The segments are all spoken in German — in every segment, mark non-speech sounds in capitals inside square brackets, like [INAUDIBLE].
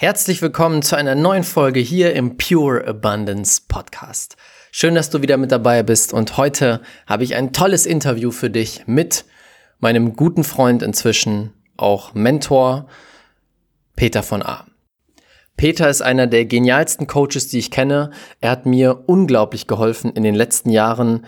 Herzlich willkommen zu einer neuen Folge hier im Pure Abundance Podcast. Schön, dass du wieder mit dabei bist und heute habe ich ein tolles Interview für dich mit meinem guten Freund inzwischen, auch Mentor, Peter von A. Peter ist einer der genialsten Coaches, die ich kenne. Er hat mir unglaublich geholfen in den letzten Jahren,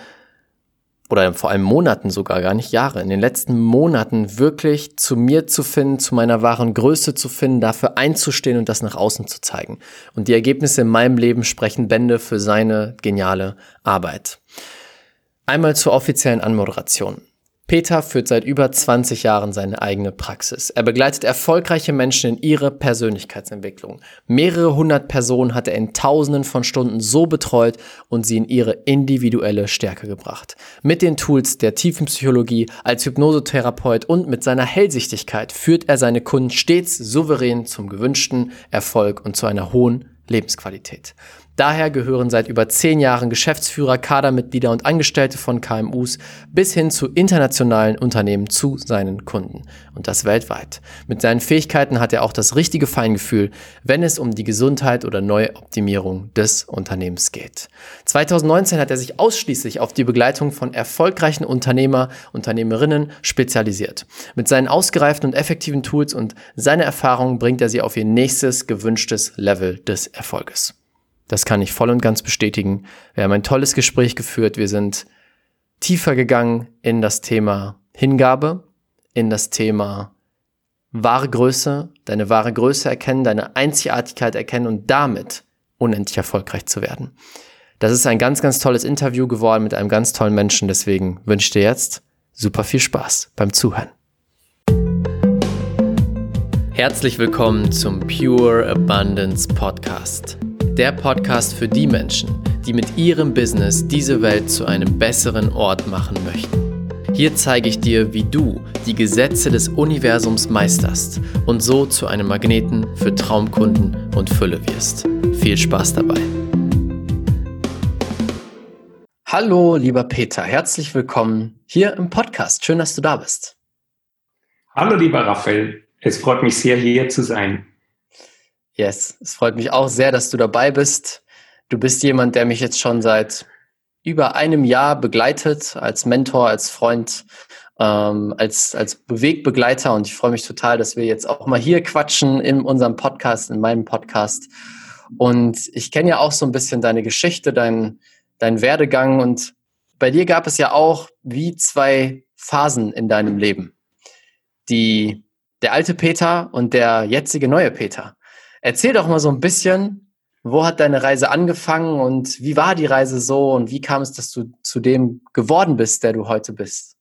oder vor allem Monaten sogar, gar nicht Jahre, in den letzten Monaten wirklich zu mir zu finden, zu meiner wahren Größe zu finden, dafür einzustehen und das nach außen zu zeigen. Und die Ergebnisse in meinem Leben sprechen Bände für seine geniale Arbeit. Einmal zur offiziellen Anmoderation. Peter führt seit über 20 Jahren seine eigene Praxis. Er begleitet erfolgreiche Menschen in ihre Persönlichkeitsentwicklung. Mehrere hundert Personen hat er in Tausenden von Stunden so betreut und sie in ihre individuelle Stärke gebracht. Mit den Tools der Tiefenpsychologie als Hypnosetherapeut und mit seiner Hellsichtigkeit führt er seine Kunden stets souverän zum gewünschten Erfolg und zu einer hohen Lebensqualität. Daher gehören seit über zehn Jahren Geschäftsführer, Kadermitglieder und Angestellte von KMUs bis hin zu internationalen Unternehmen zu seinen Kunden. Und das weltweit. Mit seinen Fähigkeiten hat er auch das richtige Feingefühl, wenn es um die Gesundheit oder Neuoptimierung des Unternehmens geht. 2019 hat er sich ausschließlich auf die Begleitung von erfolgreichen Unternehmer, Unternehmerinnen spezialisiert. Mit seinen ausgereiften und effektiven Tools und seiner Erfahrung bringt er sie auf ihr nächstes gewünschtes Level des Erfolges. Das kann ich voll und ganz bestätigen. Wir haben ein tolles Gespräch geführt. Wir sind tiefer gegangen in das Thema Hingabe, in das Thema wahre Größe, deine wahre Größe erkennen, deine Einzigartigkeit erkennen und damit unendlich erfolgreich zu werden. Das ist ein ganz, ganz tolles Interview geworden mit einem ganz tollen Menschen. Deswegen wünsche ich dir jetzt super viel Spaß beim Zuhören. Herzlich willkommen zum Pure Abundance Podcast der Podcast für die Menschen, die mit ihrem Business diese Welt zu einem besseren Ort machen möchten. Hier zeige ich dir, wie du die Gesetze des Universums meisterst und so zu einem Magneten für Traumkunden und Fülle wirst. Viel Spaß dabei. Hallo, lieber Peter, herzlich willkommen hier im Podcast. Schön, dass du da bist. Hallo, lieber Raphael. Es freut mich sehr, hier zu sein. Yes, es freut mich auch sehr, dass du dabei bist. Du bist jemand, der mich jetzt schon seit über einem Jahr begleitet, als Mentor, als Freund, ähm, als, als Bewegbegleiter. Und ich freue mich total, dass wir jetzt auch mal hier quatschen in unserem Podcast, in meinem Podcast. Und ich kenne ja auch so ein bisschen deine Geschichte, dein, dein Werdegang. Und bei dir gab es ja auch wie zwei Phasen in deinem Leben. Die, der alte Peter und der jetzige neue Peter. Erzähl doch mal so ein bisschen, wo hat deine Reise angefangen und wie war die Reise so und wie kam es, dass du zu dem geworden bist, der du heute bist?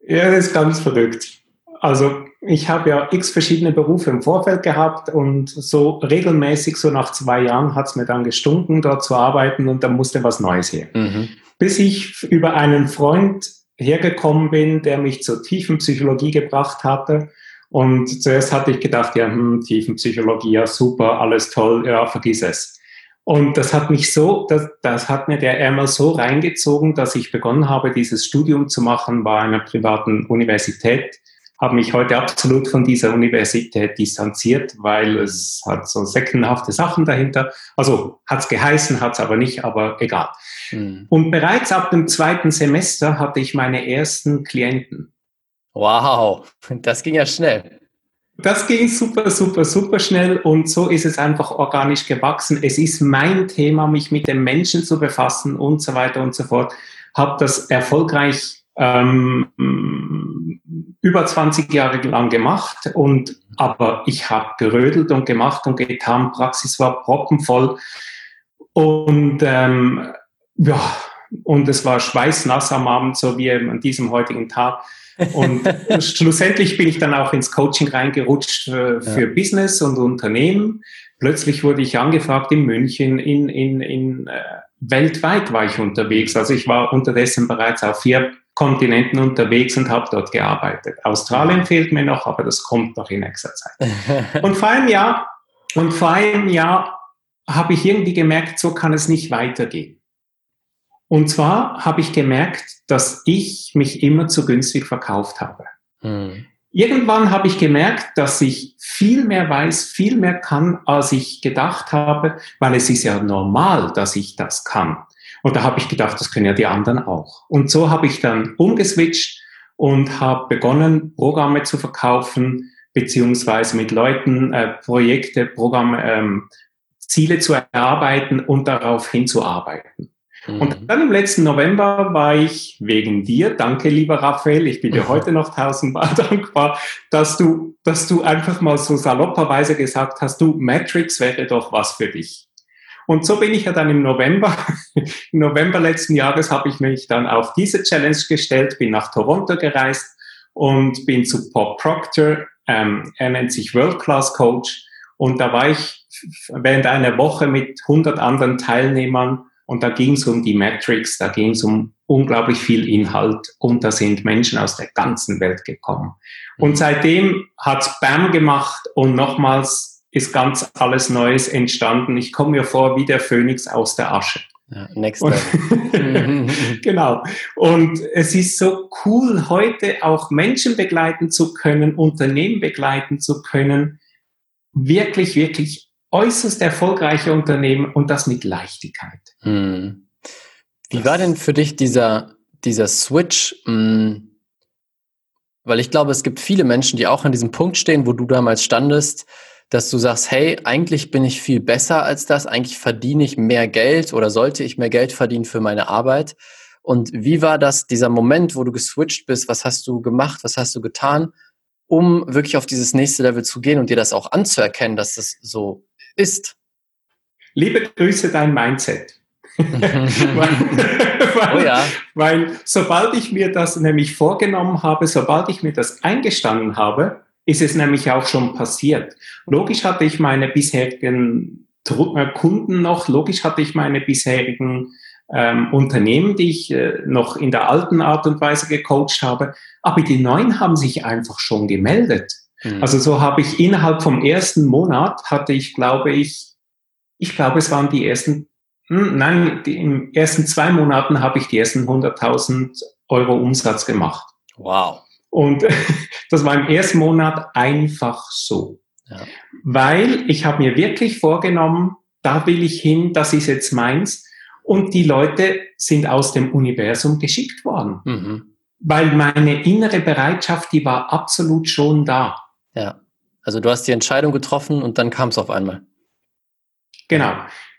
Ja, das ist ganz verrückt. Also ich habe ja x verschiedene Berufe im Vorfeld gehabt und so regelmäßig, so nach zwei Jahren hat es mir dann gestunken, dort zu arbeiten und dann musste was Neues her. Mhm. Bis ich über einen Freund hergekommen bin, der mich zur tiefen Psychologie gebracht hatte und zuerst hatte ich gedacht, ja, hm, Tiefenpsychologie, ja, super, alles toll, ja, vergiss es. Und das hat mich so, das, das hat mir der einmal so reingezogen, dass ich begonnen habe, dieses Studium zu machen bei einer privaten Universität. Habe mich heute absolut von dieser Universität distanziert, weil es hat so seckenhafte Sachen dahinter. Also hat es geheißen, hat es aber nicht, aber egal. Mhm. Und bereits ab dem zweiten Semester hatte ich meine ersten Klienten. Wow, das ging ja schnell. Das ging super, super, super schnell und so ist es einfach organisch gewachsen. Es ist mein Thema, mich mit den Menschen zu befassen und so weiter und so fort. Habe das erfolgreich ähm, über 20 Jahre lang gemacht und aber ich habe gerödelt und gemacht und getan. Praxis war proppenvoll und ähm, ja und es war schweißnass am Abend, so wie an diesem heutigen Tag. Und schlussendlich bin ich dann auch ins Coaching reingerutscht für, für ja. Business und Unternehmen. Plötzlich wurde ich angefragt in München, in, in, in äh, weltweit war ich unterwegs. Also ich war unterdessen bereits auf vier Kontinenten unterwegs und habe dort gearbeitet. Australien fehlt mir noch, aber das kommt noch in nächster Zeit. [LAUGHS] Und vor einem Jahr, und vor einem Jahr habe ich irgendwie gemerkt, so kann es nicht weitergehen. Und zwar habe ich gemerkt, dass ich mich immer zu günstig verkauft habe. Mhm. irgendwann habe ich gemerkt, dass ich viel mehr weiß, viel mehr kann, als ich gedacht habe, weil es ist ja normal, dass ich das kann. Und da habe ich gedacht, das können ja die anderen auch. Und so habe ich dann umgeswitcht und habe begonnen, Programme zu verkaufen, beziehungsweise mit Leuten äh, Projekte, Programme, ähm, Ziele zu erarbeiten und darauf hinzuarbeiten. Mhm. Und dann im letzten November war ich wegen dir, danke lieber Raphael, ich bin dir heute noch tausendmal [LAUGHS] dankbar, dass du, dass du einfach mal so salopperweise gesagt hast, du, Matrix wäre doch was für dich. Und so bin ich ja dann im November, [LAUGHS] im November letzten Jahres habe ich mich dann auf diese Challenge gestellt, bin nach Toronto gereist und bin zu Bob Proctor, ähm, er nennt sich World Class Coach und da war ich während einer Woche mit 100 anderen Teilnehmern und da ging es um die Metrics, da ging es um unglaublich viel Inhalt und da sind Menschen aus der ganzen Welt gekommen. Und mhm. seitdem hat Bam gemacht und nochmals ist ganz alles Neues entstanden. Ich komme mir vor wie der Phönix aus der Asche. Ja, next level. [LAUGHS] genau. Und es ist so cool, heute auch Menschen begleiten zu können, Unternehmen begleiten zu können. Wirklich, wirklich äußerst erfolgreiche Unternehmen und das mit Leichtigkeit. Hm. Wie war denn für dich dieser, dieser Switch? Hm, weil ich glaube, es gibt viele Menschen, die auch an diesem Punkt stehen, wo du damals standest, dass du sagst, hey, eigentlich bin ich viel besser als das, eigentlich verdiene ich mehr Geld oder sollte ich mehr Geld verdienen für meine Arbeit. Und wie war das, dieser Moment, wo du geswitcht bist? Was hast du gemacht? Was hast du getan, um wirklich auf dieses nächste Level zu gehen und dir das auch anzuerkennen, dass das so ist? Liebe Grüße, dein Mindset. [LAUGHS] weil, oh ja. weil sobald ich mir das nämlich vorgenommen habe, sobald ich mir das eingestanden habe, ist es nämlich auch schon passiert. Logisch hatte ich meine bisherigen äh, Kunden noch, logisch hatte ich meine bisherigen ähm, Unternehmen, die ich äh, noch in der alten Art und Weise gecoacht habe, aber die neuen haben sich einfach schon gemeldet. Mhm. Also so habe ich innerhalb vom ersten Monat hatte ich, glaube ich, ich glaube, es waren die ersten, hm, nein, die, im ersten zwei Monaten habe ich die ersten 100.000 Euro Umsatz gemacht. Wow. Und [LAUGHS] das war im ersten Monat einfach so. Ja. Weil ich habe mir wirklich vorgenommen, da will ich hin, das ist jetzt meins. Und die Leute sind aus dem Universum geschickt worden. Mhm. Weil meine innere Bereitschaft, die war absolut schon da. Ja. Also du hast die Entscheidung getroffen und dann kam es auf einmal. Genau.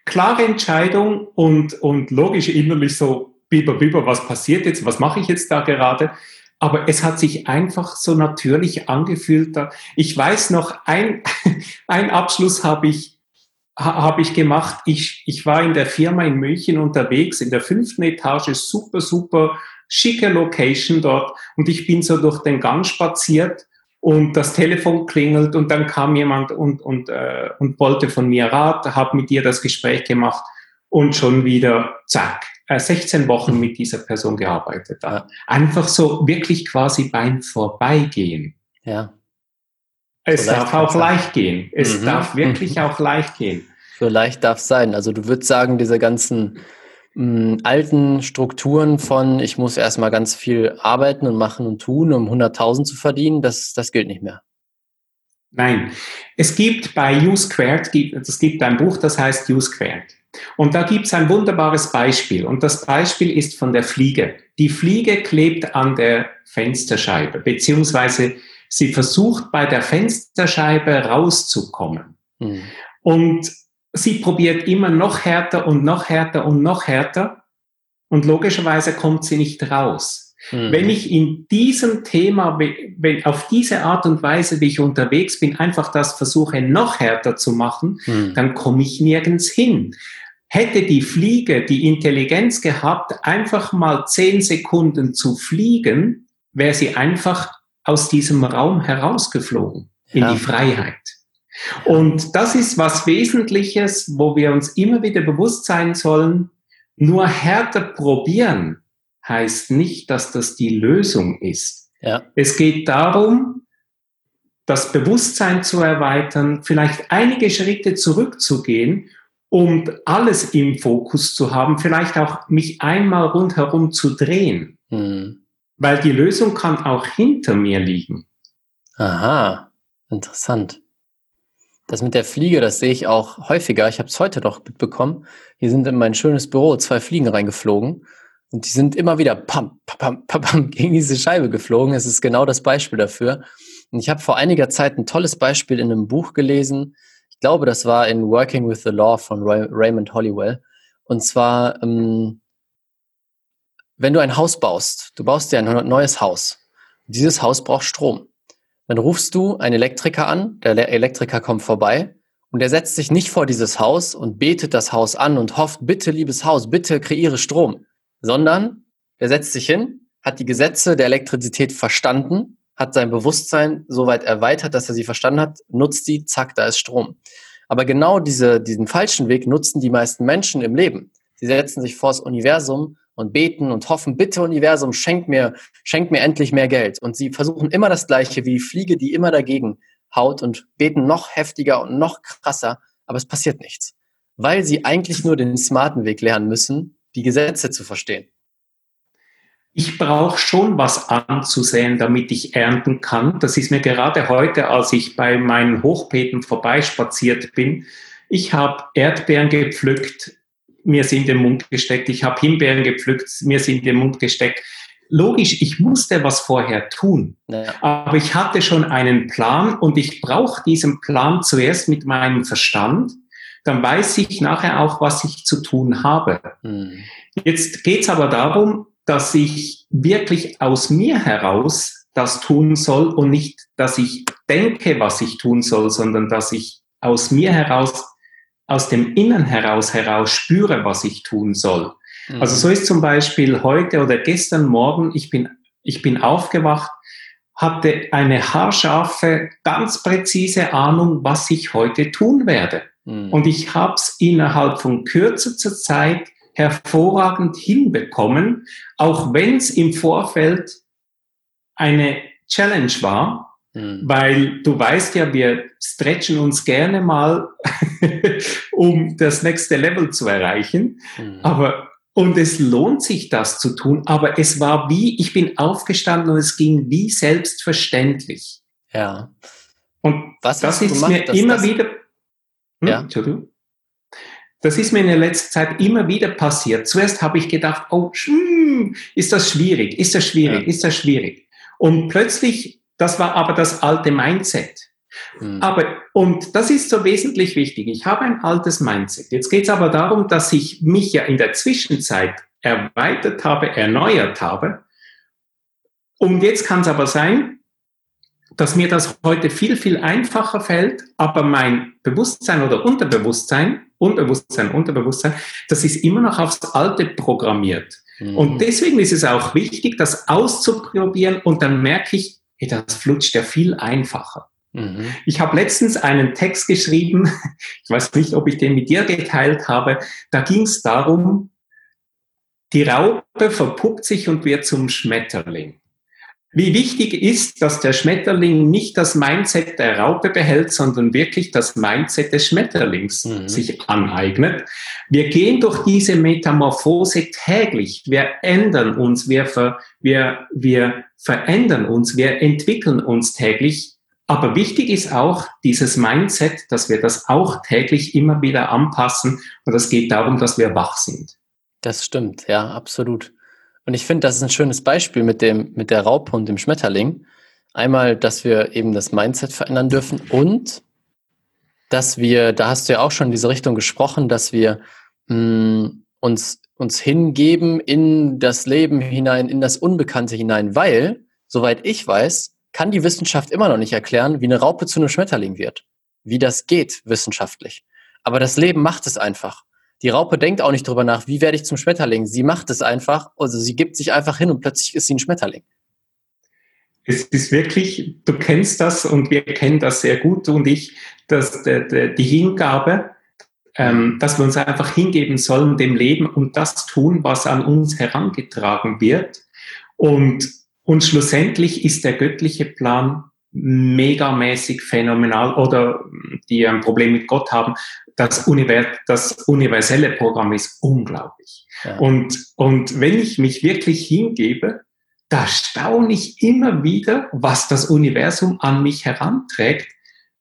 Klare Entscheidung und, und logisch innerlich so, biber, biber, was passiert jetzt? Was mache ich jetzt da gerade? aber es hat sich einfach so natürlich angefühlt. Ich weiß noch, ein, [LAUGHS] ein Abschluss habe ich, habe ich gemacht. Ich, ich war in der Firma in München unterwegs, in der fünften Etage, super, super schicke Location dort. Und ich bin so durch den Gang spaziert und das Telefon klingelt und dann kam jemand und, und, äh, und wollte von mir Rat, habe mit ihr das Gespräch gemacht und schon wieder, zack, 16 äh, Wochen mit dieser Person gearbeitet habe. Einfach so wirklich quasi beim Vorbeigehen. Ja. Es so darf auch sein. leicht gehen. Es mhm. darf wirklich mhm. [LAUGHS] auch leicht gehen. So leicht darf es sein. Also du würdest sagen, diese ganzen mh, alten Strukturen von ich muss erstmal ganz viel arbeiten und machen und tun, um 100.000 zu verdienen, das, das gilt nicht mehr. Nein. Es gibt bei U Squared, es gibt ein Buch, das heißt U Squared. Und da gibt es ein wunderbares Beispiel. Und das Beispiel ist von der Fliege. Die Fliege klebt an der Fensterscheibe, beziehungsweise sie versucht bei der Fensterscheibe rauszukommen. Mhm. Und sie probiert immer noch härter und noch härter und noch härter. Und logischerweise kommt sie nicht raus. Mhm. Wenn ich in diesem Thema, wenn auf diese Art und Weise, wie ich unterwegs bin, einfach das versuche noch härter zu machen, mhm. dann komme ich nirgends hin. Hätte die Fliege die Intelligenz gehabt, einfach mal zehn Sekunden zu fliegen, wäre sie einfach aus diesem Raum herausgeflogen in ja. die Freiheit. Und das ist was Wesentliches, wo wir uns immer wieder bewusst sein sollen. Nur härter probieren heißt nicht, dass das die Lösung ist. Ja. Es geht darum, das Bewusstsein zu erweitern, vielleicht einige Schritte zurückzugehen um alles im Fokus zu haben, vielleicht auch mich einmal rundherum zu drehen. Mhm. Weil die Lösung kann auch hinter mir liegen. Aha, interessant. Das mit der Fliege, das sehe ich auch häufiger. Ich habe es heute noch mitbekommen. Hier sind in mein schönes Büro zwei Fliegen reingeflogen und die sind immer wieder pam, pam, pam, pam [LAUGHS] gegen diese Scheibe geflogen. Es ist genau das Beispiel dafür. Und ich habe vor einiger Zeit ein tolles Beispiel in einem Buch gelesen. Ich glaube, das war in Working with the Law von Ray Raymond Hollywell. Und zwar, ähm, wenn du ein Haus baust, du baust dir ein neues Haus. Dieses Haus braucht Strom. Dann rufst du einen Elektriker an, der Elektriker kommt vorbei und er setzt sich nicht vor dieses Haus und betet das Haus an und hofft, bitte, liebes Haus, bitte kreiere Strom, sondern er setzt sich hin, hat die Gesetze der Elektrizität verstanden, hat sein Bewusstsein soweit erweitert, dass er sie verstanden hat, nutzt die, zack, da ist Strom. Aber genau diese, diesen falschen Weg nutzen die meisten Menschen im Leben. Sie setzen sich vor das Universum und beten und hoffen, bitte Universum, schenk mir, schenk mir endlich mehr Geld. Und sie versuchen immer das Gleiche wie Fliege, die immer dagegen haut und beten noch heftiger und noch krasser, aber es passiert nichts. Weil sie eigentlich nur den smarten Weg lernen müssen, die Gesetze zu verstehen. Ich brauche schon was anzusehen, damit ich ernten kann. Das ist mir gerade heute, als ich bei meinen Hochbeeten vorbeispaziert bin. Ich habe Erdbeeren gepflückt, mir sind in den Mund gesteckt, ich habe Himbeeren gepflückt, mir sind in den Mund gesteckt. Logisch, ich musste was vorher tun, ja. aber ich hatte schon einen Plan und ich brauche diesen Plan zuerst mit meinem Verstand, dann weiß ich nachher auch, was ich zu tun habe. Mhm. Jetzt geht es aber darum, dass ich wirklich aus mir heraus das tun soll und nicht, dass ich denke, was ich tun soll, sondern dass ich aus mir heraus aus dem Innen heraus heraus spüre, was ich tun soll. Mhm. Also so ist zum Beispiel heute oder gestern Morgen, ich bin, ich bin aufgewacht, hatte eine haarscharfe, ganz präzise Ahnung, was ich heute tun werde. Mhm. Und ich habe es innerhalb von kürzester Zeit hervorragend hinbekommen, auch wenn es im Vorfeld eine Challenge war, Mhm. Weil du weißt ja, wir stretchen uns gerne mal, [LAUGHS] um das nächste Level zu erreichen. Mhm. Aber, und es lohnt sich, das zu tun. Aber es war wie, ich bin aufgestanden und es ging wie selbstverständlich. Ja. Und Was das ist gemacht, mir immer wieder, hm, ja. Entschuldigung. Das ist mir in der letzten Zeit immer wieder passiert. Zuerst habe ich gedacht, oh, hm, ist das schwierig, ist das schwierig, ja. ist das schwierig. Und plötzlich das war aber das alte Mindset. Mhm. Aber, und das ist so wesentlich wichtig. Ich habe ein altes Mindset. Jetzt geht es aber darum, dass ich mich ja in der Zwischenzeit erweitert habe, erneuert habe. Und jetzt kann es aber sein, dass mir das heute viel, viel einfacher fällt, aber mein Bewusstsein oder Unterbewusstsein, Unbewusstsein, Unterbewusstsein, das ist immer noch aufs Alte programmiert. Mhm. Und deswegen ist es auch wichtig, das auszuprobieren und dann merke ich, das flutscht ja viel einfacher. Mhm. Ich habe letztens einen Text geschrieben, [LAUGHS] ich weiß nicht, ob ich den mit dir geteilt habe, da ging es darum, die Raupe verpuppt sich und wird zum Schmetterling. Wie wichtig ist, dass der Schmetterling nicht das Mindset der Raupe behält, sondern wirklich das Mindset des Schmetterlings mhm. sich aneignet. Wir gehen durch diese Metamorphose täglich. Wir ändern uns, wir, ver, wir, wir verändern uns, wir entwickeln uns täglich. Aber wichtig ist auch dieses Mindset, dass wir das auch täglich immer wieder anpassen. Und es geht darum, dass wir wach sind. Das stimmt, ja, absolut. Und ich finde, das ist ein schönes Beispiel mit dem, mit der Raupe und dem Schmetterling. Einmal, dass wir eben das Mindset verändern dürfen und dass wir, da hast du ja auch schon in diese Richtung gesprochen, dass wir mh, hm, uns, uns hingeben in das Leben hinein, in das Unbekannte hinein, weil, soweit ich weiß, kann die Wissenschaft immer noch nicht erklären, wie eine Raupe zu einem Schmetterling wird. Wie das geht wissenschaftlich. Aber das Leben macht es einfach. Die Raupe denkt auch nicht drüber nach, wie werde ich zum Schmetterling. Sie macht es einfach, also sie gibt sich einfach hin und plötzlich ist sie ein Schmetterling. Es ist wirklich, du kennst das und wir kennen das sehr gut, und ich, dass die Hingabe, ähm, dass wir uns einfach hingeben sollen dem Leben und das tun, was an uns herangetragen wird. Und, und schlussendlich ist der göttliche Plan megamäßig phänomenal oder die ein Problem mit Gott haben, das, Univers das universelle Programm ist unglaublich. Ja. Und, und wenn ich mich wirklich hingebe, da staune ich immer wieder, was das Universum an mich heranträgt,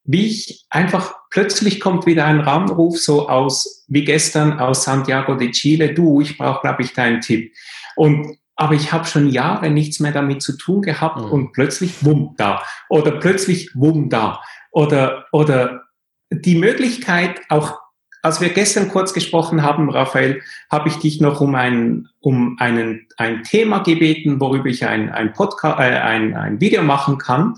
wie ich einfach plötzlich kommt wieder ein Raumruf so aus wie gestern aus Santiago de Chile, du, ich brauche glaube ich deinen Tipp. Und aber ich habe schon Jahre nichts mehr damit zu tun gehabt mhm. und plötzlich wumm da oder plötzlich wumm da oder oder die Möglichkeit auch als wir gestern kurz gesprochen haben, Raphael, habe ich dich noch um ein, um einen, ein Thema gebeten, worüber ich ein, ein, Podcast, äh, ein, ein Video machen kann.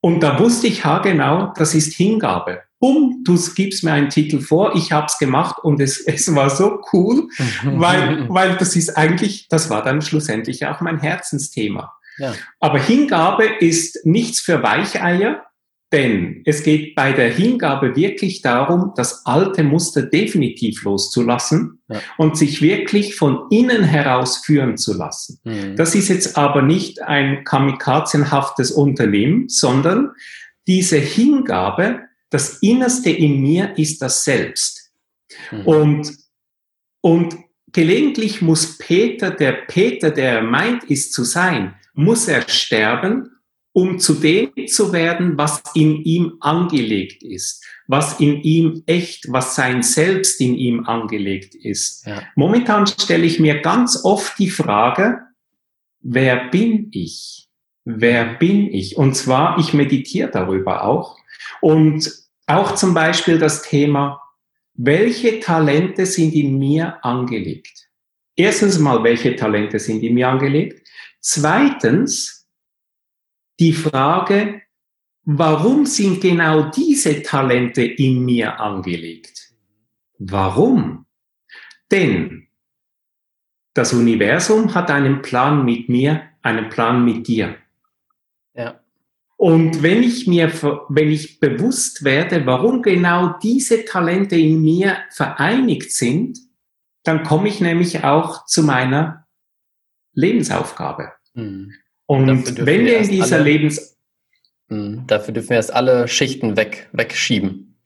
Und da wusste ich haargenau, das ist Hingabe. Bumm, du gibst mir einen Titel vor, ich habe es gemacht und es, [LAUGHS] es war so cool, weil, [LAUGHS] weil das ist eigentlich, das war dann schlussendlich auch mein Herzensthema. Ja. Aber Hingabe ist nichts für Weicheier, denn es geht bei der Hingabe wirklich darum, das alte Muster definitiv loszulassen ja. und sich wirklich von innen heraus führen zu lassen. Mhm. Das ist jetzt aber nicht ein kamikazenhaftes Unternehmen, sondern diese Hingabe, das Innerste in mir ist das Selbst. Mhm. Und, und gelegentlich muss Peter, der Peter, der er meint ist zu sein, muss er sterben um zu dem zu werden, was in ihm angelegt ist, was in ihm echt, was sein Selbst in ihm angelegt ist. Ja. Momentan stelle ich mir ganz oft die Frage, wer bin ich? Wer bin ich? Und zwar, ich meditiere darüber auch. Und auch zum Beispiel das Thema, welche Talente sind in mir angelegt? Erstens mal, welche Talente sind in mir angelegt? Zweitens, die Frage, warum sind genau diese Talente in mir angelegt? Warum? Denn das Universum hat einen Plan mit mir, einen Plan mit dir. Ja. Und wenn ich mir, wenn ich bewusst werde, warum genau diese Talente in mir vereinigt sind, dann komme ich nämlich auch zu meiner Lebensaufgabe. Mhm. Und wenn wir in dieser alle, Lebens... Mh, dafür dürfen wir erst alle Schichten weg, wegschieben.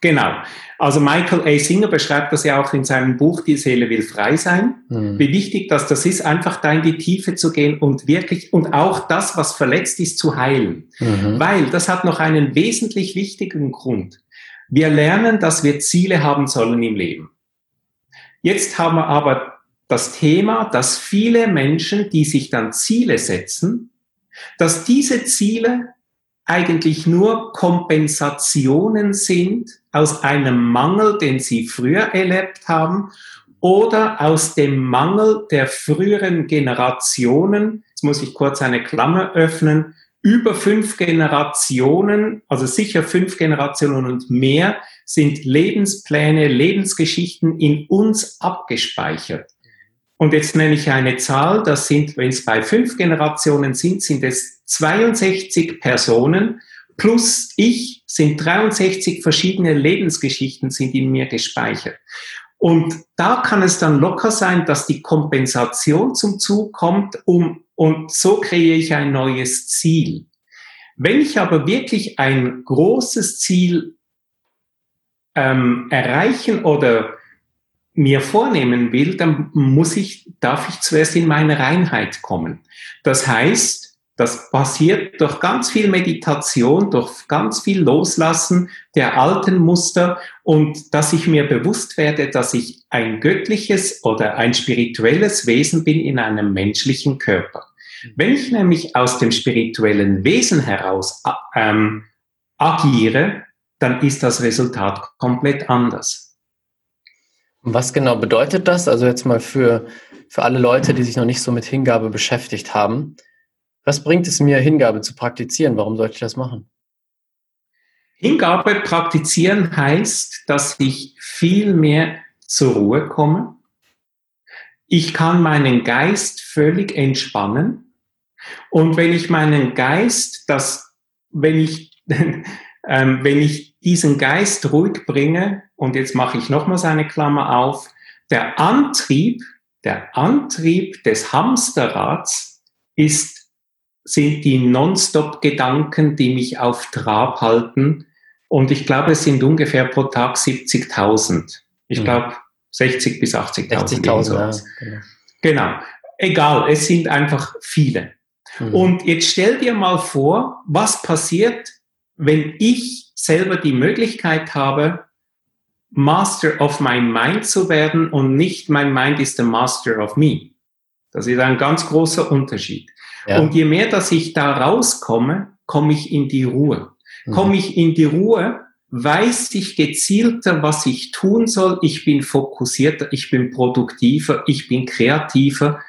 Genau. Also Michael A. Singer beschreibt das ja auch in seinem Buch Die Seele will frei sein. Mhm. Wie wichtig dass das ist, einfach da in die Tiefe zu gehen und wirklich und auch das, was verletzt ist, zu heilen. Mhm. Weil das hat noch einen wesentlich wichtigen Grund. Wir lernen, dass wir Ziele haben sollen im Leben. Jetzt haben wir aber das Thema, dass viele Menschen, die sich dann Ziele setzen, dass diese Ziele eigentlich nur Kompensationen sind aus einem Mangel, den sie früher erlebt haben oder aus dem Mangel der früheren Generationen, jetzt muss ich kurz eine Klammer öffnen, über fünf Generationen, also sicher fünf Generationen und mehr, sind Lebenspläne, Lebensgeschichten in uns abgespeichert. Und jetzt nenne ich eine Zahl, das sind, wenn es bei fünf Generationen sind, sind es 62 Personen plus ich sind 63 verschiedene Lebensgeschichten sind in mir gespeichert. Und da kann es dann locker sein, dass die Kompensation zum Zug kommt, um, und so kreiere ich ein neues Ziel. Wenn ich aber wirklich ein großes Ziel ähm, erreichen oder mir vornehmen will, dann muss ich, darf ich zuerst in meine Reinheit kommen. Das heißt, das passiert durch ganz viel Meditation, durch ganz viel Loslassen der alten Muster und dass ich mir bewusst werde, dass ich ein göttliches oder ein spirituelles Wesen bin in einem menschlichen Körper. Wenn ich nämlich aus dem spirituellen Wesen heraus ähm, agiere, dann ist das Resultat komplett anders. Was genau bedeutet das? Also jetzt mal für, für alle Leute, die sich noch nicht so mit Hingabe beschäftigt haben. Was bringt es mir, Hingabe zu praktizieren? Warum sollte ich das machen? Hingabe praktizieren heißt, dass ich viel mehr zur Ruhe komme. Ich kann meinen Geist völlig entspannen. Und wenn ich meinen Geist, das, wenn ich, [LAUGHS] ähm, wenn ich diesen Geist ruhig bringe, und jetzt mache ich nochmals eine Klammer auf, der Antrieb, der Antrieb des Hamsterrads ist, sind die Nonstop-Gedanken, die mich auf Trab halten. Und ich glaube, es sind ungefähr pro Tag 70.000. Ich mhm. glaube, 60 bis 80.000. 60.000, ja, genau. genau. egal, es sind einfach viele. Mhm. Und jetzt stell dir mal vor, was passiert, wenn ich selber die Möglichkeit habe, Master of my mind zu werden und nicht mein Mind ist the Master of me. Das ist ein ganz großer Unterschied. Ja. Und je mehr, dass ich da rauskomme, komme ich in die Ruhe. Mhm. Komme ich in die Ruhe, weiß ich gezielter, was ich tun soll. Ich bin fokussierter, ich bin produktiver, ich bin kreativer.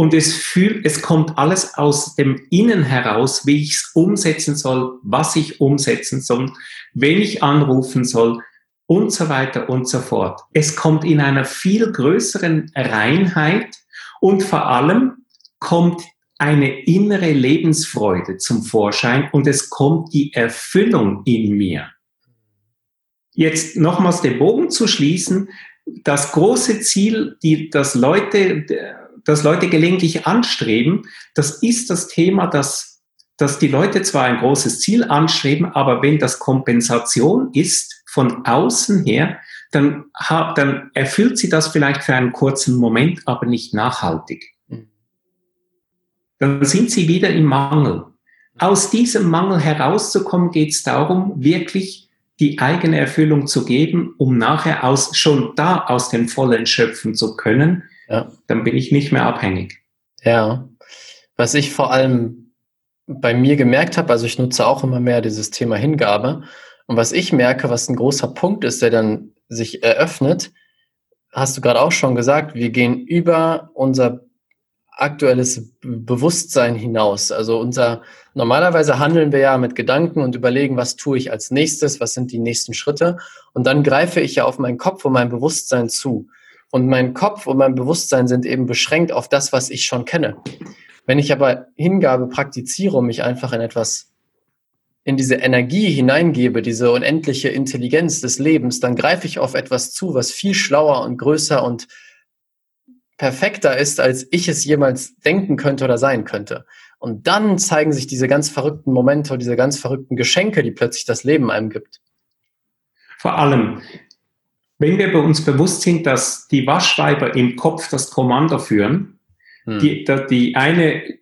Und es fühlt, es kommt alles aus dem Innen heraus, wie ich es umsetzen soll, was ich umsetzen soll, wen ich anrufen soll und so weiter und so fort. Es kommt in einer viel größeren Reinheit und vor allem kommt eine innere Lebensfreude zum Vorschein und es kommt die Erfüllung in mir. Jetzt nochmals den Bogen zu schließen, das große Ziel, die, das Leute, das Leute gelegentlich anstreben, das ist das Thema, dass, dass die Leute zwar ein großes Ziel anstreben, aber wenn das Kompensation ist von außen her, dann, dann erfüllt sie das vielleicht für einen kurzen Moment, aber nicht nachhaltig. Mhm. Dann sind sie wieder im Mangel. Aus diesem Mangel herauszukommen, geht es darum, wirklich die eigene Erfüllung zu geben, um nachher aus, schon da aus dem Vollen schöpfen zu können. Ja. Dann bin ich nicht mehr abhängig. Ja. Was ich vor allem bei mir gemerkt habe, also ich nutze auch immer mehr dieses Thema Hingabe. Und was ich merke, was ein großer Punkt ist, der dann sich eröffnet, hast du gerade auch schon gesagt, wir gehen über unser aktuelles Bewusstsein hinaus. Also unser, normalerweise handeln wir ja mit Gedanken und überlegen, was tue ich als nächstes, was sind die nächsten Schritte. Und dann greife ich ja auf meinen Kopf und mein Bewusstsein zu. Und mein Kopf und mein Bewusstsein sind eben beschränkt auf das, was ich schon kenne. Wenn ich aber Hingabe praktiziere und mich einfach in etwas in diese Energie hineingebe, diese unendliche Intelligenz des Lebens, dann greife ich auf etwas zu, was viel schlauer und größer und perfekter ist, als ich es jemals denken könnte oder sein könnte. Und dann zeigen sich diese ganz verrückten Momente diese ganz verrückten Geschenke, die plötzlich das Leben einem gibt. Vor allem, wenn wir bei uns bewusst sind, dass die Waschweiber im Kopf das Kommando führen, hm. die, die eine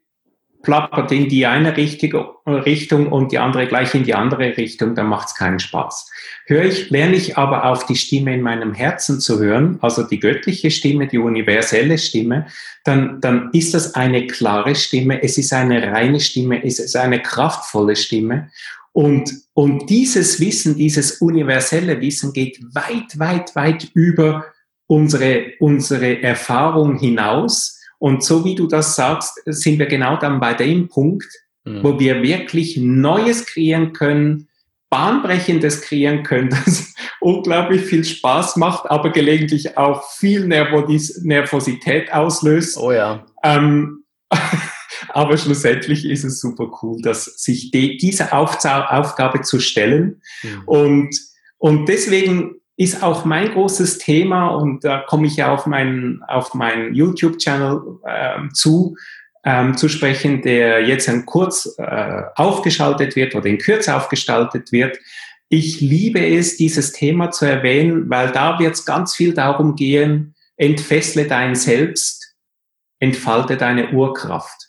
plappert in die eine Richtung und die andere gleich in die andere Richtung, dann macht es keinen Spaß. Höre ich, lerne ich aber auf die Stimme in meinem Herzen zu hören, also die göttliche Stimme, die universelle Stimme, dann, dann ist das eine klare Stimme, es ist eine reine Stimme, es ist eine kraftvolle Stimme. Und, und dieses Wissen, dieses universelle Wissen geht weit, weit, weit über unsere, unsere Erfahrung hinaus und so wie du das sagst, sind wir genau dann bei dem Punkt, mhm. wo wir wirklich Neues kreieren können, Bahnbrechendes kreieren können, [LAUGHS] das unglaublich viel Spaß macht, aber gelegentlich auch viel Nervos Nervosität auslöst. Oh ja. Ähm, [LAUGHS] aber schlussendlich ist es super cool, dass sich die, diese Aufgabe zu stellen. Mhm. Und, und deswegen ist auch mein großes Thema und da komme ich ja auf meinen auf meinen YouTube-Channel ähm, zu ähm, zu sprechen, der jetzt in kurz äh, aufgeschaltet wird oder in Kürze aufgestaltet wird. Ich liebe es, dieses Thema zu erwähnen, weil da wird es ganz viel darum gehen, entfessle dein Selbst, entfalte deine Urkraft.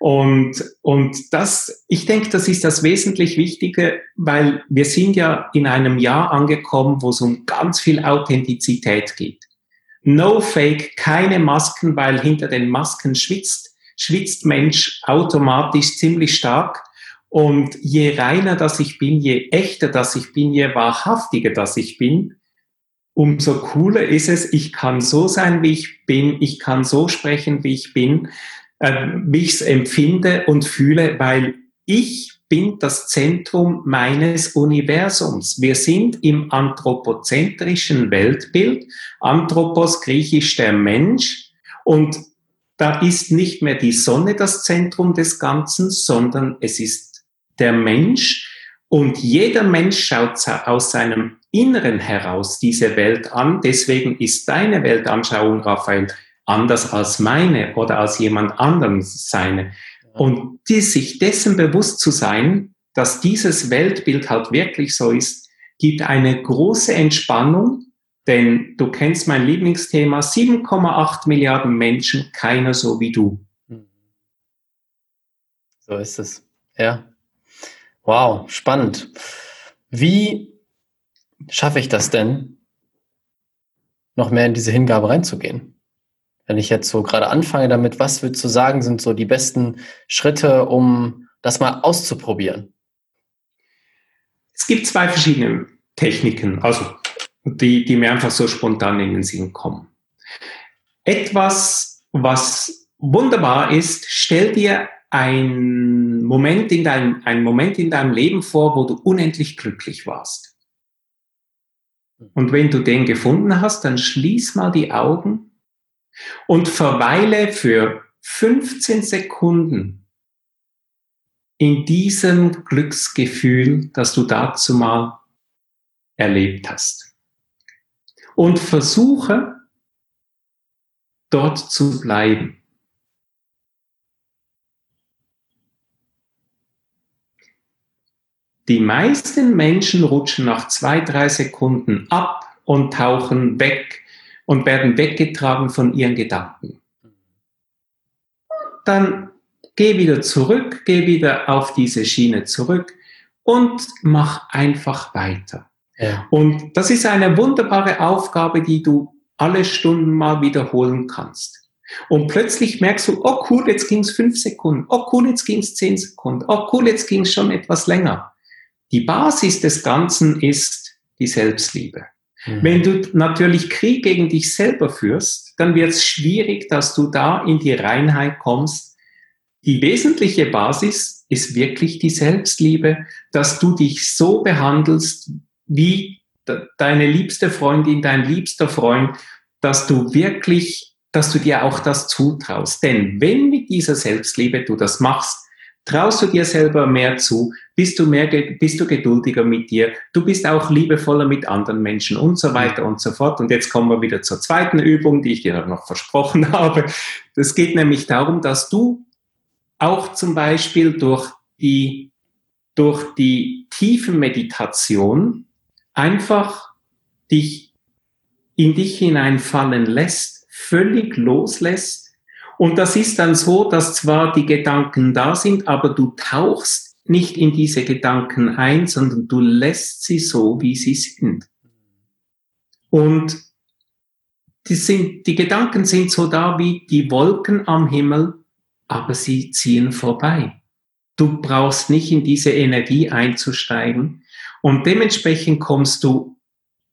Und, und das, ich denke, das ist das wesentlich Wichtige, weil wir sind ja in einem Jahr angekommen, wo es um ganz viel Authentizität geht. No Fake, keine Masken, weil hinter den Masken schwitzt, schwitzt Mensch automatisch ziemlich stark. Und je reiner das ich bin, je echter das ich bin, je wahrhaftiger das ich bin, umso cooler ist es, ich kann so sein, wie ich bin, ich kann so sprechen, wie ich bin äh, wie ich es empfinde und fühle, weil ich bin das Zentrum meines Universums. Wir sind im anthropozentrischen Weltbild. Anthropos griechisch der Mensch. Und da ist nicht mehr die Sonne das Zentrum des Ganzen, sondern es ist der Mensch. Und jeder Mensch schaut aus seinem Inneren heraus diese Welt an. Deswegen ist deine Weltanschauung, Raphael, anders als meine oder als jemand anderem seine. Und die, sich dessen bewusst zu sein, dass dieses Weltbild halt wirklich so ist, gibt eine große Entspannung, Denn du kennst mein Lieblingsthema, 7,8 Milliarden Menschen, keiner so wie du. So ist es. Ja. Wow, spannend. Wie schaffe ich das denn, noch mehr in diese Hingabe reinzugehen? Wenn ich jetzt so gerade anfange damit, was würdest du sagen, sind so die besten Schritte, um das mal auszuprobieren? Es gibt zwei verschiedene Techniken, also die, die mir einfach so spontan in den Sinn kommen. Etwas, was wunderbar ist, stell dir ein Moment in deinem, ein Moment in deinem Leben vor, wo du unendlich glücklich warst. Und wenn du den gefunden hast, dann schließ mal die Augen und verweile für 15 Sekunden in diesem Glücksgefühl, das du dazu mal erlebt hast. Und versuche dort zu bleiben. Die meisten Menschen rutschen nach zwei, drei Sekunden ab und tauchen weg und werden weggetragen von ihren Gedanken. Dann geh wieder zurück, geh wieder auf diese Schiene zurück und mach einfach weiter. Ja. Und das ist eine wunderbare Aufgabe, die du alle Stunden mal wiederholen kannst. Und plötzlich merkst du, oh cool, jetzt ging es fünf Sekunden, oh cool, jetzt ging es zehn Sekunden, oh cool, jetzt ging es schon etwas länger. Die Basis des Ganzen ist die Selbstliebe. Mhm. Wenn du natürlich Krieg gegen dich selber führst, dann wird es schwierig, dass du da in die Reinheit kommst. Die wesentliche Basis ist wirklich die Selbstliebe, dass du dich so behandelst wie deine liebste Freundin, dein liebster Freund, dass du wirklich, dass du dir auch das zutraust. Denn wenn mit dieser Selbstliebe du das machst, Traust du dir selber mehr zu? Bist du mehr, bist du geduldiger mit dir? Du bist auch liebevoller mit anderen Menschen und so weiter und so fort. Und jetzt kommen wir wieder zur zweiten Übung, die ich dir noch versprochen [LAUGHS] habe. Es geht nämlich darum, dass du auch zum Beispiel durch die, durch die tiefe Meditation einfach dich in dich hineinfallen lässt, völlig loslässt und das ist dann so, dass zwar die Gedanken da sind, aber du tauchst nicht in diese Gedanken ein, sondern du lässt sie so, wie sie sind. Und die, sind, die Gedanken sind so da wie die Wolken am Himmel, aber sie ziehen vorbei. Du brauchst nicht in diese Energie einzusteigen. Und dementsprechend kommst du,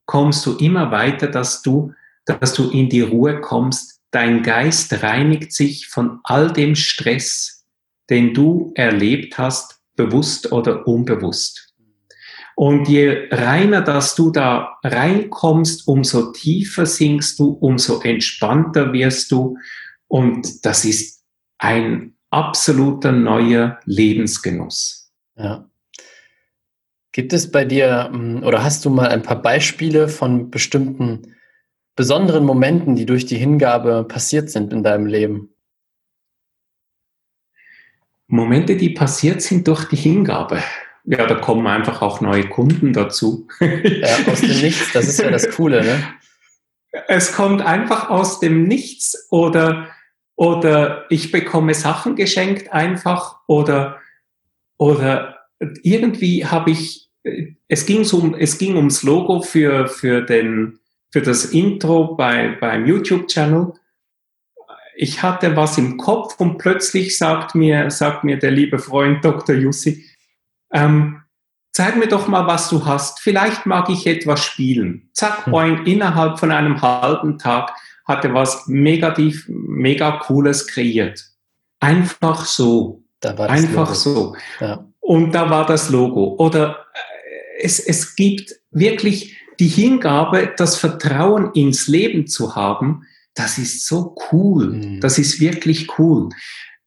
kommst du immer weiter, dass du, dass du in die Ruhe kommst, dein Geist reinigt sich von all dem Stress, den du erlebt hast, bewusst oder unbewusst. Und je reiner, dass du da reinkommst, umso tiefer sinkst du, umso entspannter wirst du. Und das ist ein absoluter neuer Lebensgenuss. Ja. Gibt es bei dir hm, oder hast du mal ein paar Beispiele von bestimmten besonderen Momenten, die durch die Hingabe passiert sind in deinem Leben? Momente, die passiert sind durch die Hingabe. Ja, da kommen einfach auch neue Kunden dazu. Ja, aus dem Nichts, das ist ja das Coole, ne? Es kommt einfach aus dem Nichts oder, oder ich bekomme Sachen geschenkt einfach oder, oder irgendwie habe ich, es ging, um, es ging ums Logo für, für den, für das Intro bei, beim YouTube-Channel. Ich hatte was im Kopf und plötzlich sagt mir, sagt mir der liebe Freund Dr. Jussi, ähm, zeig mir doch mal, was du hast. Vielleicht mag ich etwas spielen. Zack, boing, hm. innerhalb von einem halben Tag hat er was negativ, mega cooles kreiert. Einfach so. Einfach Logo. so. Ja. Und da war das Logo. Oder äh, es, es gibt wirklich die Hingabe, das Vertrauen ins Leben zu haben, das ist so cool. Mhm. Das ist wirklich cool.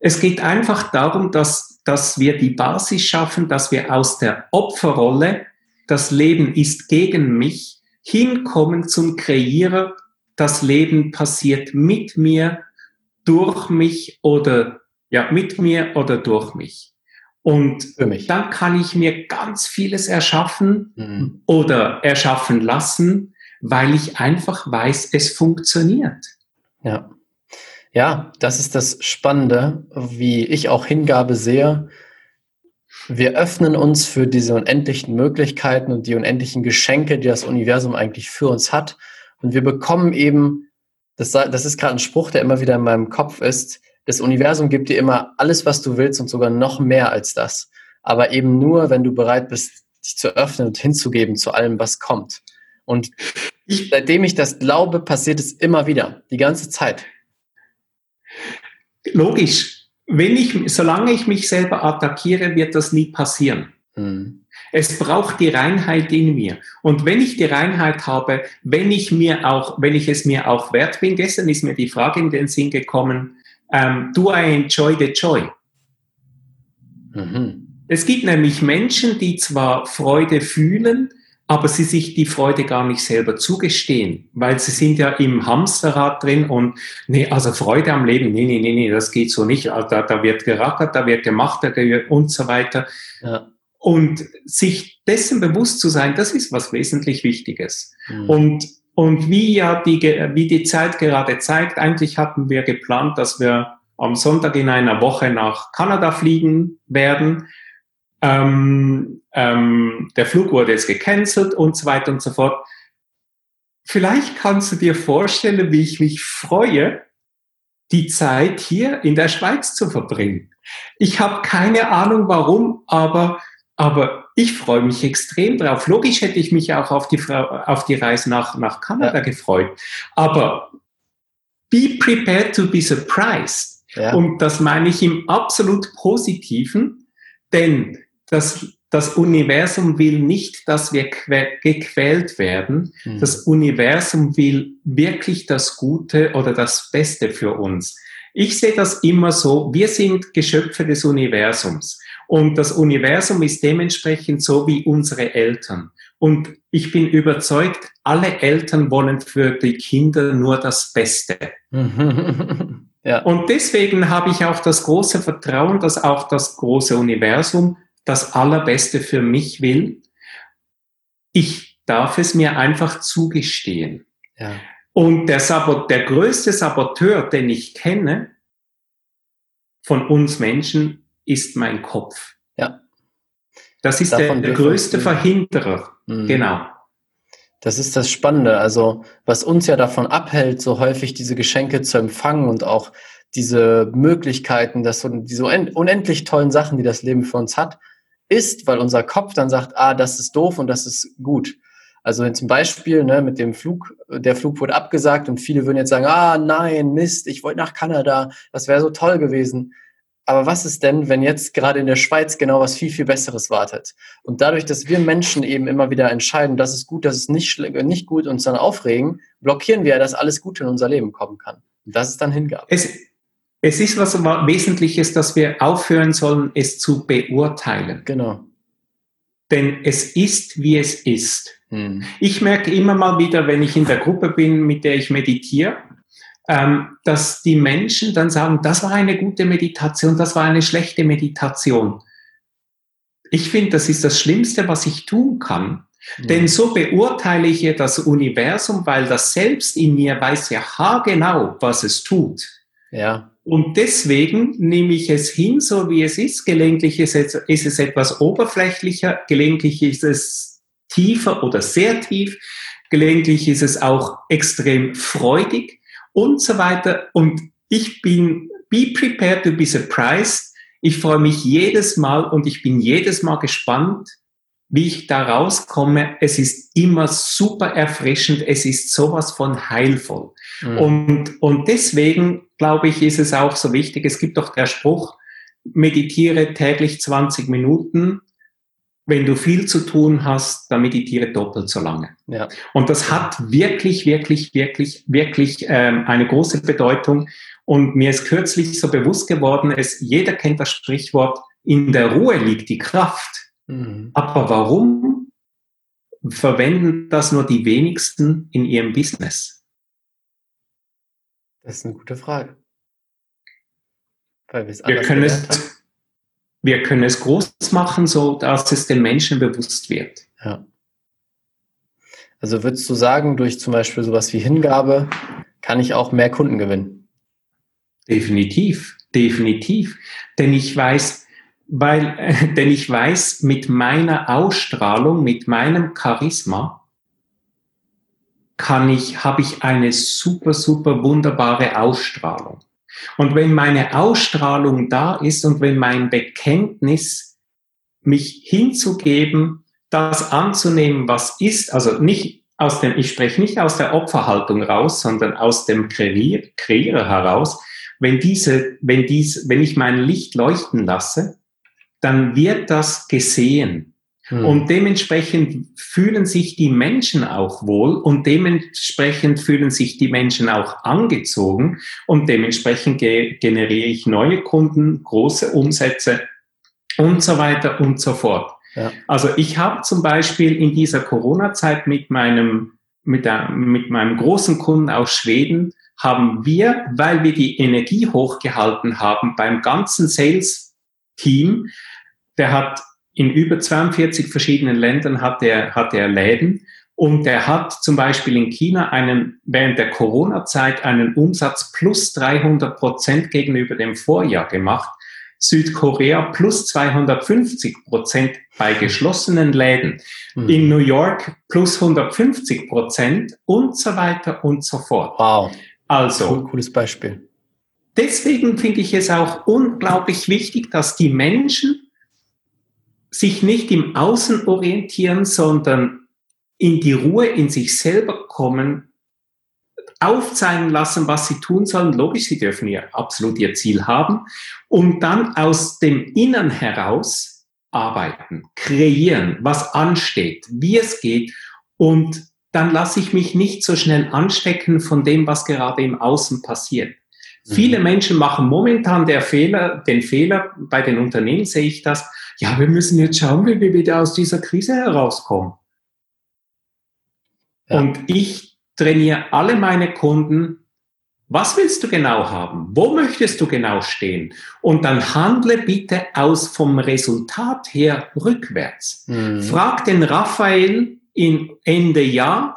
Es geht einfach darum, dass, dass wir die Basis schaffen, dass wir aus der Opferrolle, das Leben ist gegen mich, hinkommen zum Kreierer, das Leben passiert mit mir, durch mich oder ja, mit mir oder durch mich. Und dann kann ich mir ganz vieles erschaffen mhm. oder erschaffen lassen, weil ich einfach weiß, es funktioniert. Ja. Ja, das ist das Spannende, wie ich auch Hingabe sehe. Wir öffnen uns für diese unendlichen Möglichkeiten und die unendlichen Geschenke, die das Universum eigentlich für uns hat. Und wir bekommen eben, das, das ist gerade ein Spruch, der immer wieder in meinem Kopf ist, das Universum gibt dir immer alles, was du willst und sogar noch mehr als das. Aber eben nur, wenn du bereit bist, dich zu öffnen und hinzugeben zu allem, was kommt. Und ich, seitdem ich das glaube, passiert es immer wieder, die ganze Zeit. Logisch. Wenn ich, solange ich mich selber attackiere, wird das nie passieren. Hm. Es braucht die Reinheit in mir. Und wenn ich die Reinheit habe, wenn ich mir auch, wenn ich es mir auch wert bin, gestern ist mir die Frage in den Sinn gekommen, ähm, do I enjoy the joy? Mhm. Es gibt nämlich Menschen, die zwar Freude fühlen, aber sie sich die Freude gar nicht selber zugestehen, weil sie sind ja im Hamsterrad drin und nee, also Freude am Leben, nee, nee, nee, nee, das geht so nicht, also da, da wird gerackert, da wird gemacht da wird und so weiter. Ja. Und sich dessen bewusst zu sein, das ist was wesentlich Wichtiges. Mhm. Und, und wie ja die, wie die Zeit gerade zeigt, eigentlich hatten wir geplant, dass wir am Sonntag in einer Woche nach Kanada fliegen werden. Ähm, ähm, der Flug wurde jetzt gecancelt und so weiter und so fort. Vielleicht kannst du dir vorstellen, wie ich mich freue, die Zeit hier in der Schweiz zu verbringen. Ich habe keine Ahnung warum, aber, aber ich freue mich extrem drauf. Logisch hätte ich mich auch auf die, auf die Reise nach, nach Kanada ja. gefreut. Aber be prepared to be surprised. Ja. Und das meine ich im absolut positiven, denn das, das Universum will nicht, dass wir gequält werden. Mhm. Das Universum will wirklich das Gute oder das Beste für uns. Ich sehe das immer so, wir sind Geschöpfe des Universums und das Universum ist dementsprechend so wie unsere Eltern. Und ich bin überzeugt, alle Eltern wollen für die Kinder nur das Beste. [LAUGHS] ja. Und deswegen habe ich auch das große Vertrauen, dass auch das große Universum das Allerbeste für mich will. Ich darf es mir einfach zugestehen. Ja. Und der, Sabot, der größte Saboteur, den ich kenne von uns Menschen, ist mein Kopf. Ja. Das ist der, der größte Verhinderer. Mhm. Genau. Das ist das Spannende. Also, was uns ja davon abhält, so häufig diese Geschenke zu empfangen und auch diese Möglichkeiten, dass so diese unendlich tollen Sachen, die das Leben für uns hat, ist, weil unser Kopf dann sagt, ah, das ist doof und das ist gut. Also wenn zum Beispiel ne, mit dem Flug, der Flug wurde abgesagt und viele würden jetzt sagen, ah nein, Mist, ich wollte nach Kanada, das wäre so toll gewesen. Aber was ist denn, wenn jetzt gerade in der Schweiz genau was viel, viel Besseres wartet? Und dadurch, dass wir Menschen eben immer wieder entscheiden, das ist gut, das ist nicht, nicht gut, uns dann aufregen, blockieren wir, dass alles Gute in unser Leben kommen kann. Und das ist dann Hingabe. Es, es ist was Wesentliches, dass wir aufhören sollen, es zu beurteilen. Genau. Denn es ist, wie es ist. Hm. Ich merke immer mal wieder, wenn ich in der Gruppe bin, mit der ich meditiere, ähm, dass die Menschen dann sagen, das war eine gute Meditation, das war eine schlechte Meditation. Ich finde, das ist das Schlimmste, was ich tun kann. Mhm. Denn so beurteile ich ja das Universum, weil das Selbst in mir weiß ja haargenau, was es tut. Ja. Und deswegen nehme ich es hin, so wie es ist. Gelegentlich ist es, etwas oberflächlicher, gelegentlich ist es tiefer oder sehr tief, gelegentlich ist es auch extrem freudig und so weiter. Und ich bin, be prepared to be surprised. Ich freue mich jedes Mal und ich bin jedes Mal gespannt, wie ich da rauskomme. Es ist immer super erfrischend. Es ist sowas von heilvoll. Mhm. Und, und deswegen glaube ich, ist es auch so wichtig. Es gibt doch der Spruch, meditiere täglich 20 Minuten. Wenn du viel zu tun hast, dann meditiere doppelt so lange. Ja. Und das hat wirklich, wirklich, wirklich, wirklich ähm, eine große Bedeutung. Und mir ist kürzlich so bewusst geworden, es, jeder kennt das Sprichwort, in der Ruhe liegt die Kraft. Mhm. Aber warum verwenden das nur die wenigsten in ihrem Business? Das ist eine gute Frage. Weil wir können es, wir können es groß machen, so dass es den Menschen bewusst wird. Ja. Also würdest du sagen, durch zum Beispiel sowas wie Hingabe kann ich auch mehr Kunden gewinnen? Definitiv, definitiv. Denn ich weiß, weil, [LAUGHS] denn ich weiß, mit meiner Ausstrahlung, mit meinem Charisma kann ich, habe ich eine super, super wunderbare Ausstrahlung. Und wenn meine Ausstrahlung da ist und wenn mein Bekenntnis, mich hinzugeben, das anzunehmen, was ist, also nicht aus dem, ich spreche nicht aus der Opferhaltung raus, sondern aus dem Kreier, Kreier heraus, wenn diese, wenn dies, wenn ich mein Licht leuchten lasse, dann wird das gesehen. Hm. Und dementsprechend fühlen sich die Menschen auch wohl und dementsprechend fühlen sich die Menschen auch angezogen und dementsprechend ge generiere ich neue Kunden, große Umsätze und so weiter und so fort. Ja. Also ich habe zum Beispiel in dieser Corona-Zeit mit meinem, mit, der, mit meinem großen Kunden aus Schweden haben wir, weil wir die Energie hochgehalten haben beim ganzen Sales-Team, der hat in über 42 verschiedenen Ländern hat er, hat er Läden und er hat zum Beispiel in China einen, während der Corona-Zeit einen Umsatz plus 300 Prozent gegenüber dem Vorjahr gemacht. Südkorea plus 250 Prozent bei geschlossenen Läden. Mhm. In New York plus 150 Prozent und so weiter und so fort. Wow. Also. Cool, cooles Beispiel. Deswegen finde ich es auch unglaublich wichtig, dass die Menschen sich nicht im Außen orientieren, sondern in die Ruhe in sich selber kommen, aufzeigen lassen, was sie tun sollen. Logisch, sie dürfen ja absolut ihr Ziel haben und dann aus dem Innern heraus arbeiten, kreieren, was ansteht, wie es geht und dann lasse ich mich nicht so schnell anstecken von dem, was gerade im Außen passiert. Mhm. Viele Menschen machen momentan der Fehler, den Fehler, bei den Unternehmen sehe ich das, ja, wir müssen jetzt schauen, wie wir wieder aus dieser Krise herauskommen. Ja. Und ich trainiere alle meine Kunden, was willst du genau haben? Wo möchtest du genau stehen? Und dann handle bitte aus vom Resultat her rückwärts. Mhm. Frag den Raphael in Ende Jahr,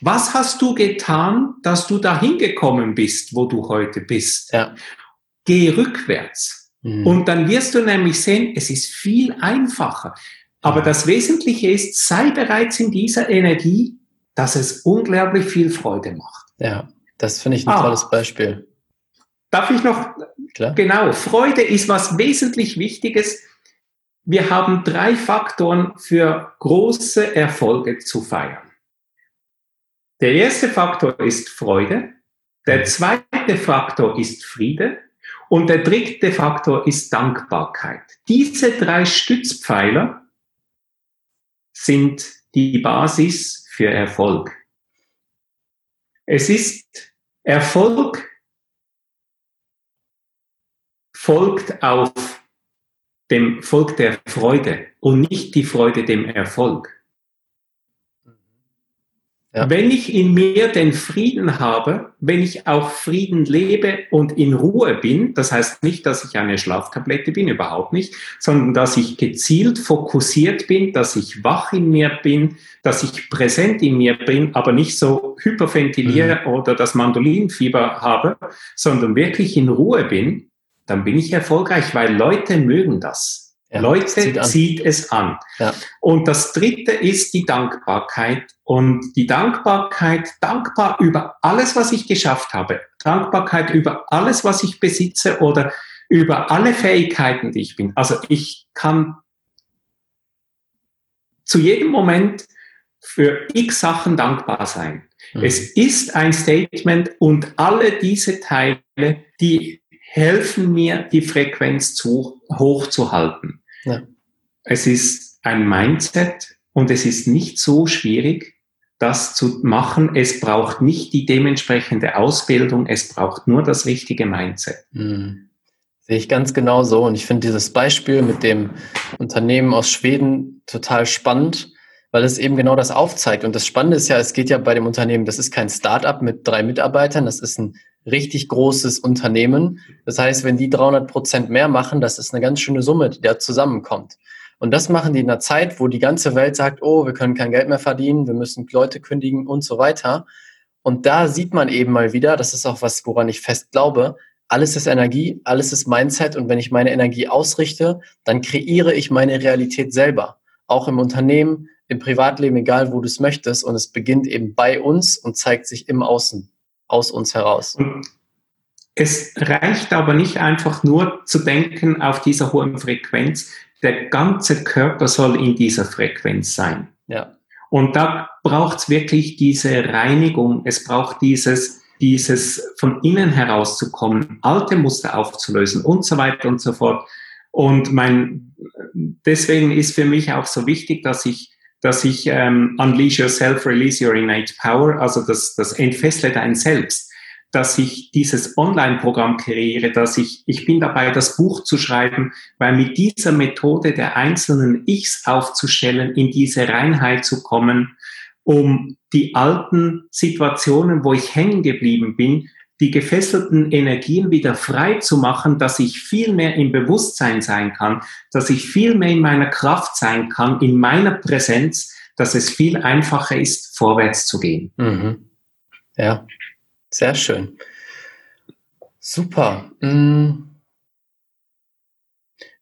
was hast du getan, dass du dahin gekommen bist, wo du heute bist? Ja. Geh rückwärts. Mhm. Und dann wirst du nämlich sehen, es ist viel einfacher. Aber das Wesentliche ist, sei bereits in dieser Energie, dass es unglaublich viel Freude macht. Ja, das finde ich ein ah, tolles Beispiel. Darf ich noch? Klar. Genau, Freude ist was wesentlich Wichtiges. Wir haben drei Faktoren für große Erfolge zu feiern. Der erste Faktor ist Freude. Der mhm. zweite Faktor ist Friede. Und der dritte Faktor ist Dankbarkeit. Diese drei Stützpfeiler sind die Basis für Erfolg. Es ist Erfolg folgt auf dem Volk der Freude und nicht die Freude dem Erfolg. Ja. Wenn ich in mir den Frieden habe, wenn ich auch Frieden lebe und in Ruhe bin, das heißt nicht, dass ich eine Schlaftablette bin, überhaupt nicht, sondern dass ich gezielt fokussiert bin, dass ich wach in mir bin, dass ich präsent in mir bin, aber nicht so hyperventiliere mhm. oder das Mandolinfieber habe, sondern wirklich in Ruhe bin, dann bin ich erfolgreich, weil Leute mögen das. Ja, Leute zieht, zieht, es an. Ja. Und das dritte ist die Dankbarkeit. Und die Dankbarkeit, dankbar über alles, was ich geschafft habe. Dankbarkeit über alles, was ich besitze oder über alle Fähigkeiten, die ich bin. Also ich kann zu jedem Moment für x Sachen dankbar sein. Mhm. Es ist ein Statement und alle diese Teile, die helfen mir, die Frequenz zu, hochzuhalten. Ja. Es ist ein Mindset und es ist nicht so schwierig, das zu machen. Es braucht nicht die dementsprechende Ausbildung, es braucht nur das richtige Mindset. Mhm. Sehe ich ganz genau so. Und ich finde dieses Beispiel mit dem Unternehmen aus Schweden total spannend, weil es eben genau das aufzeigt. Und das Spannende ist ja, es geht ja bei dem Unternehmen, das ist kein Start-up mit drei Mitarbeitern, das ist ein richtig großes Unternehmen. Das heißt, wenn die 300 Prozent mehr machen, das ist eine ganz schöne Summe, die da zusammenkommt. Und das machen die in einer Zeit, wo die ganze Welt sagt, oh, wir können kein Geld mehr verdienen, wir müssen Leute kündigen und so weiter. Und da sieht man eben mal wieder, das ist auch was, woran ich fest glaube, alles ist Energie, alles ist Mindset und wenn ich meine Energie ausrichte, dann kreiere ich meine Realität selber. Auch im Unternehmen, im Privatleben, egal wo du es möchtest. Und es beginnt eben bei uns und zeigt sich im Außen, aus uns heraus. Es reicht aber nicht einfach nur zu denken auf dieser hohen Frequenz der ganze Körper soll in dieser Frequenz sein. Ja. Und da braucht es wirklich diese Reinigung, es braucht dieses, dieses von innen herauszukommen, alte Muster aufzulösen und so weiter und so fort. Und mein, deswegen ist für mich auch so wichtig, dass ich, dass ich ähm, Unleash Yourself, Release Your Innate Power, also das, das Entfessle dein Selbst, dass ich dieses Online-Programm kreiere, dass ich, ich bin dabei, das Buch zu schreiben, weil mit dieser Methode der einzelnen Ichs aufzustellen, in diese Reinheit zu kommen, um die alten Situationen, wo ich hängen geblieben bin, die gefesselten Energien wieder frei zu machen, dass ich viel mehr im Bewusstsein sein kann, dass ich viel mehr in meiner Kraft sein kann, in meiner Präsenz, dass es viel einfacher ist, vorwärts zu gehen. Mhm. Ja, sehr schön. Super. Mm.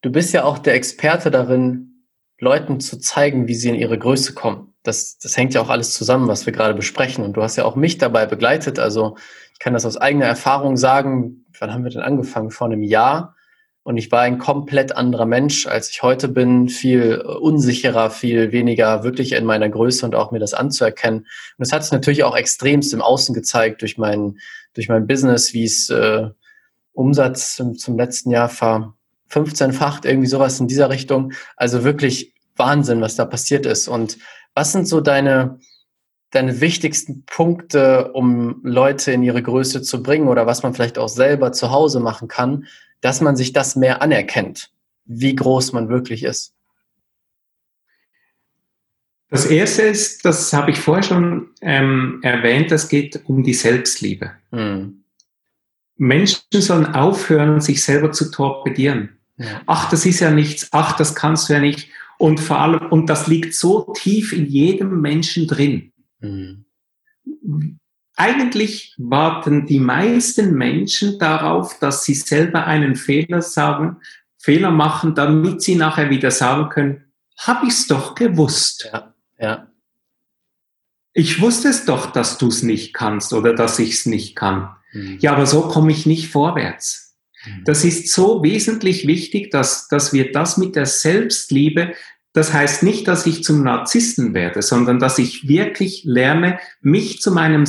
Du bist ja auch der Experte darin, Leuten zu zeigen, wie sie in ihre Größe kommen. Das, das hängt ja auch alles zusammen, was wir gerade besprechen. Und du hast ja auch mich dabei begleitet. Also kann das aus eigener Erfahrung sagen. Wann haben wir denn angefangen? Vor einem Jahr und ich war ein komplett anderer Mensch, als ich heute bin, viel äh, unsicherer, viel weniger wirklich in meiner Größe und auch mir das anzuerkennen. Und das hat sich natürlich auch extremst im Außen gezeigt durch mein, durch mein Business, wie es äh, Umsatz zum, zum letzten Jahr ver 15-facht, irgendwie sowas in dieser Richtung. Also wirklich Wahnsinn, was da passiert ist. Und was sind so deine, deine wichtigsten Punkte, um Leute in ihre Größe zu bringen oder was man vielleicht auch selber zu Hause machen kann, dass man sich das mehr anerkennt, wie groß man wirklich ist? Das erste ist, das habe ich vorher schon ähm, erwähnt, das geht um die Selbstliebe. Hm. Menschen sollen aufhören, sich selber zu torpedieren. Ja. Ach, das ist ja nichts. Ach, das kannst du ja nicht. Und vor allem, und das liegt so tief in jedem Menschen drin. Hm eigentlich warten die meisten Menschen darauf, dass sie selber einen Fehler sagen, Fehler machen, damit sie nachher wieder sagen können, habe ich es doch gewusst. Ja, ja. Ich wusste es doch, dass du es nicht kannst oder dass ich es nicht kann. Mhm. Ja, aber so komme ich nicht vorwärts. Mhm. Das ist so wesentlich wichtig, dass, dass wir das mit der Selbstliebe das heißt nicht, dass ich zum Narzissten werde, sondern dass ich wirklich lerne, mich zu meinem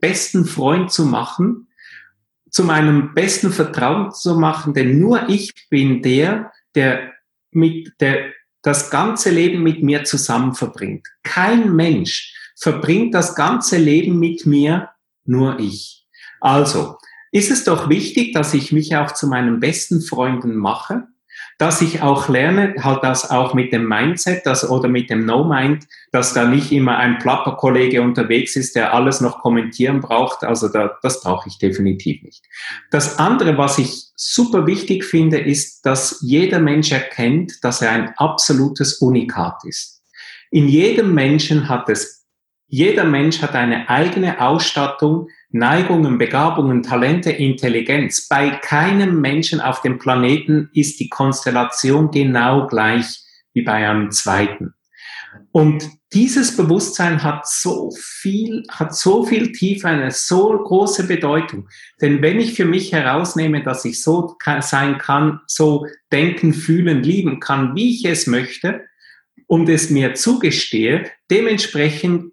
besten Freund zu machen, zu meinem besten Vertrauen zu machen, denn nur ich bin der, der mit der das ganze Leben mit mir zusammen verbringt. Kein Mensch verbringt das ganze Leben mit mir, nur ich. Also ist es doch wichtig, dass ich mich auch zu meinen besten Freunden mache, dass ich auch lerne, halt das auch mit dem Mindset das, oder mit dem No-Mind, dass da nicht immer ein Plapper-Kollege unterwegs ist, der alles noch kommentieren braucht. Also da, das brauche ich definitiv nicht. Das andere, was ich super wichtig finde, ist, dass jeder Mensch erkennt, dass er ein absolutes Unikat ist. In jedem Menschen hat es, jeder Mensch hat eine eigene Ausstattung, Neigungen, Begabungen, Talente, Intelligenz. Bei keinem Menschen auf dem Planeten ist die Konstellation genau gleich wie bei einem zweiten. Und dieses Bewusstsein hat so viel, hat so viel Tiefe, eine so große Bedeutung. Denn wenn ich für mich herausnehme, dass ich so sein kann, so denken, fühlen, lieben kann, wie ich es möchte, und es mir zugestehe, dementsprechend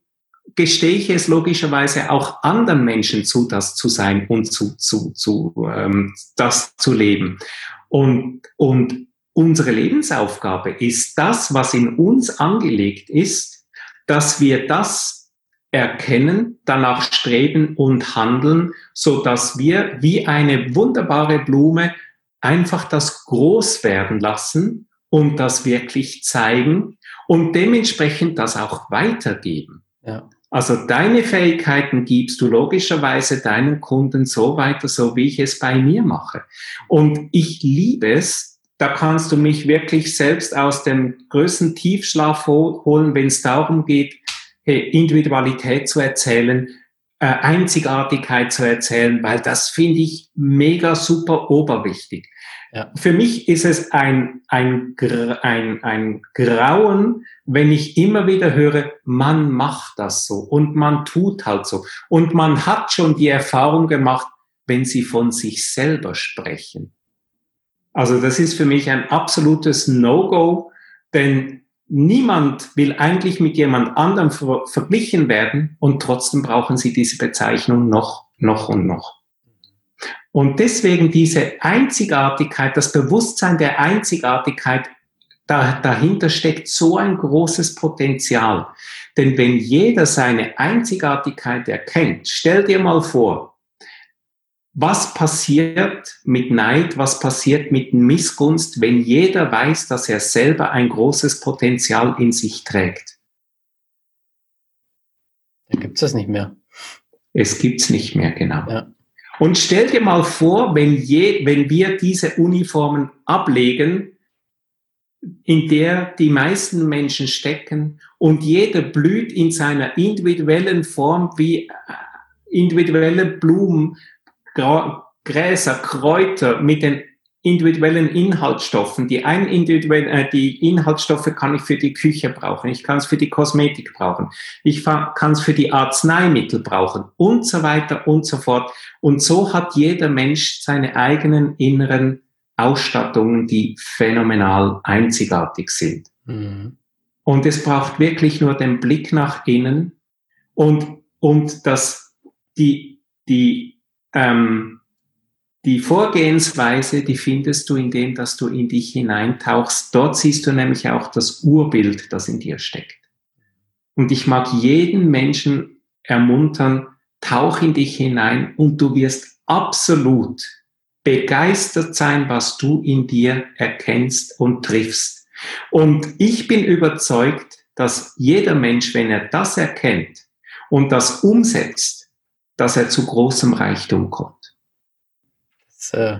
gestehe ich es logischerweise auch anderen Menschen zu, das zu sein und zu, zu, zu ähm, das zu leben. Und, und unsere Lebensaufgabe ist das, was in uns angelegt ist, dass wir das erkennen, danach streben und handeln, so dass wir wie eine wunderbare Blume einfach das groß werden lassen und das wirklich zeigen und dementsprechend das auch weitergeben. Ja. Also deine Fähigkeiten gibst du logischerweise deinen Kunden so weiter, so wie ich es bei mir mache. Und ich liebe es, da kannst du mich wirklich selbst aus dem größten Tiefschlaf holen, wenn es darum geht, Individualität zu erzählen, äh, Einzigartigkeit zu erzählen, weil das finde ich mega super oberwichtig. Für mich ist es ein, ein, ein, ein Grauen, wenn ich immer wieder höre, man macht das so und man tut halt so. Und man hat schon die Erfahrung gemacht, wenn sie von sich selber sprechen. Also das ist für mich ein absolutes No-Go, denn niemand will eigentlich mit jemand anderem ver verglichen werden und trotzdem brauchen sie diese Bezeichnung noch, noch und noch. Und deswegen diese Einzigartigkeit, das Bewusstsein der Einzigartigkeit, da, dahinter steckt so ein großes Potenzial. Denn wenn jeder seine Einzigartigkeit erkennt, stell dir mal vor, was passiert mit Neid, was passiert mit Missgunst, wenn jeder weiß, dass er selber ein großes Potenzial in sich trägt? Dann gibt es das nicht mehr. Es gibt es nicht mehr, genau. Ja. Und stell dir mal vor, wenn, je, wenn wir diese Uniformen ablegen, in der die meisten Menschen stecken und jeder blüht in seiner individuellen Form wie äh, individuelle Blumen, Gräser, Kräuter mit den individuellen Inhaltsstoffen. Die, ein individuell, äh, die Inhaltsstoffe kann ich für die Küche brauchen, ich kann es für die Kosmetik brauchen, ich kann es für die Arzneimittel brauchen und so weiter und so fort. Und so hat jeder Mensch seine eigenen inneren Ausstattungen, die phänomenal einzigartig sind. Mhm. Und es braucht wirklich nur den Blick nach innen und, und das, die, die, ähm, die Vorgehensweise, die findest du in dem, dass du in dich hineintauchst. Dort siehst du nämlich auch das Urbild, das in dir steckt. Und ich mag jeden Menschen ermuntern, tauch in dich hinein und du wirst absolut begeistert sein, was du in dir erkennst und triffst. Und ich bin überzeugt, dass jeder Mensch, wenn er das erkennt und das umsetzt, dass er zu großem Reichtum kommt. Das, äh,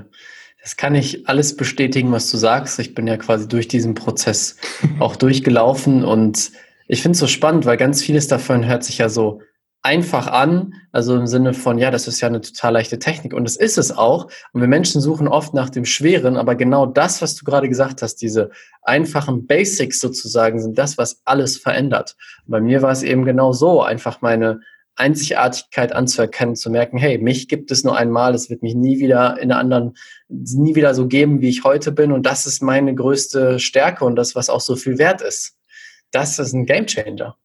das kann ich alles bestätigen, was du sagst. Ich bin ja quasi durch diesen Prozess [LAUGHS] auch durchgelaufen und ich finde es so spannend, weil ganz vieles davon hört sich ja so einfach an, also im Sinne von, ja, das ist ja eine total leichte Technik und das ist es auch. Und wir Menschen suchen oft nach dem Schweren, aber genau das, was du gerade gesagt hast, diese einfachen Basics sozusagen, sind das, was alles verändert. Und bei mir war es eben genau so, einfach meine Einzigartigkeit anzuerkennen, zu merken, hey, mich gibt es nur einmal, es wird mich nie wieder in einer anderen, nie wieder so geben, wie ich heute bin. Und das ist meine größte Stärke und das, was auch so viel wert ist. Das ist ein Gamechanger.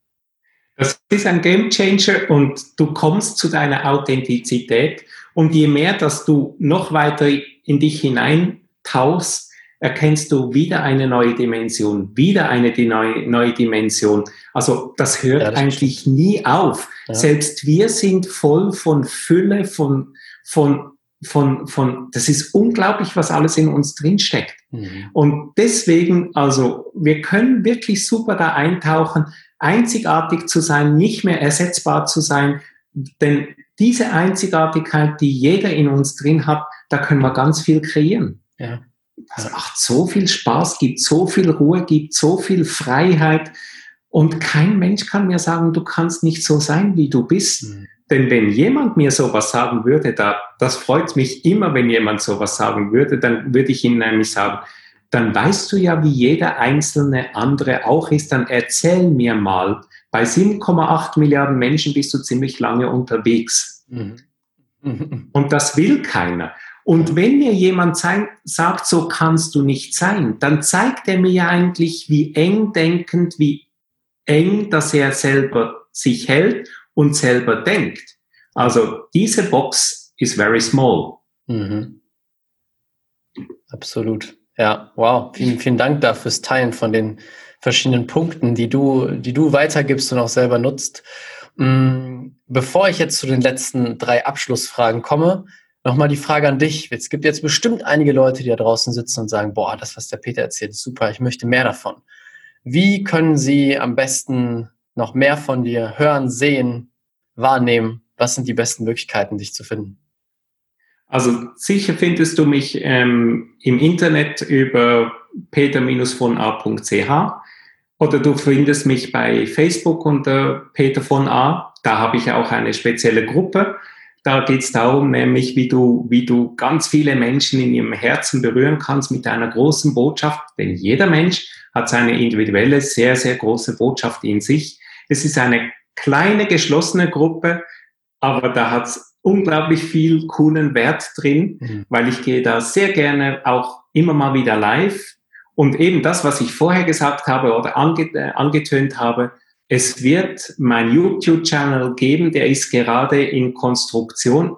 Das ist ein Gamechanger und du kommst zu deiner Authentizität. Und je mehr, dass du noch weiter in dich hineintauchst, erkennst du wieder eine neue Dimension, wieder eine die neue, neue Dimension. Also das hört ja, das eigentlich stimmt. nie auf. Ja. Selbst wir sind voll von Fülle, von, von, von, von, das ist unglaublich, was alles in uns drinsteckt. Mhm. Und deswegen, also wir können wirklich super da eintauchen, einzigartig zu sein, nicht mehr ersetzbar zu sein, denn diese Einzigartigkeit, die jeder in uns drin hat, da können wir ganz viel kreieren. Ja. Das macht so viel Spaß, gibt so viel Ruhe, gibt so viel Freiheit. Und kein Mensch kann mir sagen, du kannst nicht so sein, wie du bist. Mhm. Denn wenn jemand mir sowas sagen würde, da, das freut mich immer, wenn jemand sowas sagen würde, dann würde ich ihm nämlich sagen, dann weißt du ja, wie jeder einzelne andere auch ist, dann erzähl mir mal, bei 7,8 Milliarden Menschen bist du ziemlich lange unterwegs. Mhm. [LAUGHS] Und das will keiner. Und wenn mir jemand sagt, so kannst du nicht sein, dann zeigt er mir eigentlich, wie eng denkend, wie eng, dass er selber sich hält und selber denkt. Also diese Box ist very small. Mhm. Absolut. Ja, wow. Vielen, vielen Dank dafür fürs Teilen von den verschiedenen Punkten, die du, die du weitergibst und auch selber nutzt. Mm, bevor ich jetzt zu den letzten drei Abschlussfragen komme, Nochmal die Frage an dich. Es gibt jetzt bestimmt einige Leute, die da draußen sitzen und sagen, boah, das, was der Peter erzählt, ist super, ich möchte mehr davon. Wie können sie am besten noch mehr von dir hören, sehen, wahrnehmen? Was sind die besten Möglichkeiten, dich zu finden? Also sicher findest du mich ähm, im Internet über peter-von-a.ch oder du findest mich bei Facebook unter Peter von A. Da habe ich auch eine spezielle Gruppe. Da geht es darum, nämlich wie du, wie du ganz viele Menschen in ihrem Herzen berühren kannst mit einer großen Botschaft. Denn jeder Mensch hat seine individuelle, sehr, sehr große Botschaft in sich. Es ist eine kleine, geschlossene Gruppe, aber da hat es unglaublich viel coolen Wert drin, mhm. weil ich gehe da sehr gerne auch immer mal wieder live. Und eben das, was ich vorher gesagt habe oder äh, angetönt habe, es wird mein YouTube-Channel geben, der ist gerade in Konstruktion,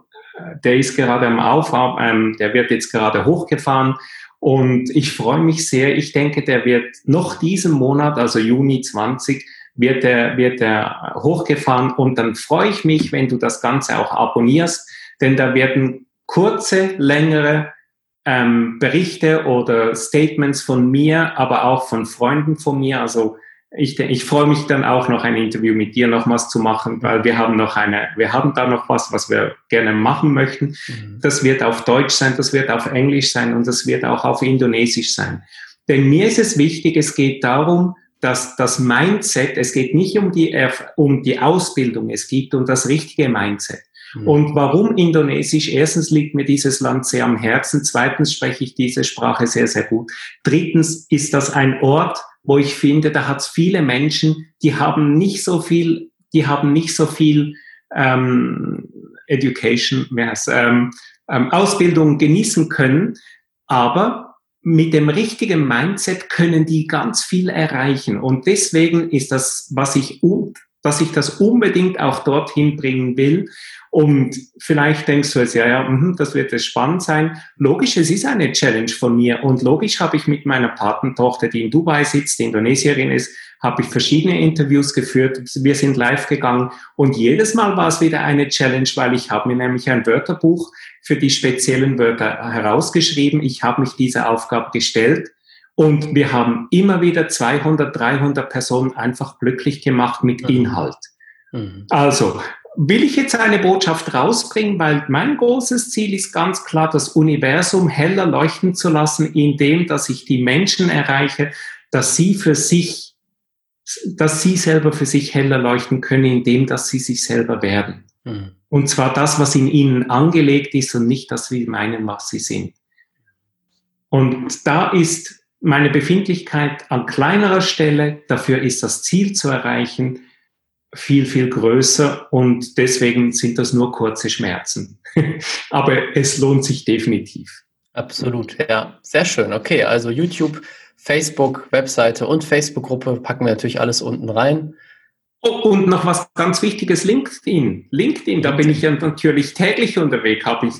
der ist gerade am Aufbau, ähm, der wird jetzt gerade hochgefahren. Und ich freue mich sehr. Ich denke, der wird noch diesen Monat, also Juni 20, wird er, wird er hochgefahren. Und dann freue ich mich, wenn du das Ganze auch abonnierst, denn da werden kurze, längere ähm, Berichte oder Statements von mir, aber auch von Freunden von mir, also ich, ich freue mich dann auch noch ein Interview mit dir nochmals zu machen, weil wir haben noch eine, wir haben da noch was, was wir gerne machen möchten. Mhm. Das wird auf Deutsch sein, das wird auf Englisch sein und das wird auch auf Indonesisch sein. Denn mir ist es wichtig, es geht darum, dass das Mindset, es geht nicht um die, um die Ausbildung, es geht um das richtige Mindset. Mhm. Und warum Indonesisch? Erstens liegt mir dieses Land sehr am Herzen. Zweitens spreche ich diese Sprache sehr, sehr gut. Drittens ist das ein Ort, wo ich finde, da hat es viele Menschen, die haben nicht so viel, die haben nicht so viel ähm, Education, ähm, ähm, Ausbildung genießen können, aber mit dem richtigen Mindset können die ganz viel erreichen. Und deswegen ist das, was ich, dass ich das unbedingt auch dorthin bringen will. Und vielleicht denkst du jetzt, ja, ja, mh, das wird jetzt spannend sein. Logisch, es ist eine Challenge von mir. Und logisch habe ich mit meiner Patentochter, die in Dubai sitzt, die Indonesierin ist, habe ich verschiedene Interviews geführt. Wir sind live gegangen. Und jedes Mal war es wieder eine Challenge, weil ich habe mir nämlich ein Wörterbuch für die speziellen Wörter herausgeschrieben. Ich habe mich dieser Aufgabe gestellt. Und wir haben immer wieder 200, 300 Personen einfach glücklich gemacht mit mhm. Inhalt. Mhm. Also, will ich jetzt eine Botschaft rausbringen, weil mein großes Ziel ist ganz klar, das Universum heller leuchten zu lassen, indem, dass ich die Menschen erreiche, dass sie für sich, dass sie selber für sich heller leuchten können, indem, dass sie sich selber werden. Mhm. Und zwar das, was in ihnen angelegt ist und nicht das, wie meinen, was sie sind. Und da ist meine Befindlichkeit an kleinerer Stelle, dafür ist das Ziel zu erreichen, viel, viel größer und deswegen sind das nur kurze Schmerzen. [LAUGHS] Aber es lohnt sich definitiv. Absolut, ja. Sehr schön. Okay, also YouTube, Facebook, Webseite und Facebook-Gruppe packen wir natürlich alles unten rein. Oh, und noch was ganz Wichtiges, LinkedIn. LinkedIn, da bin ich ja natürlich täglich unterwegs, habe ich.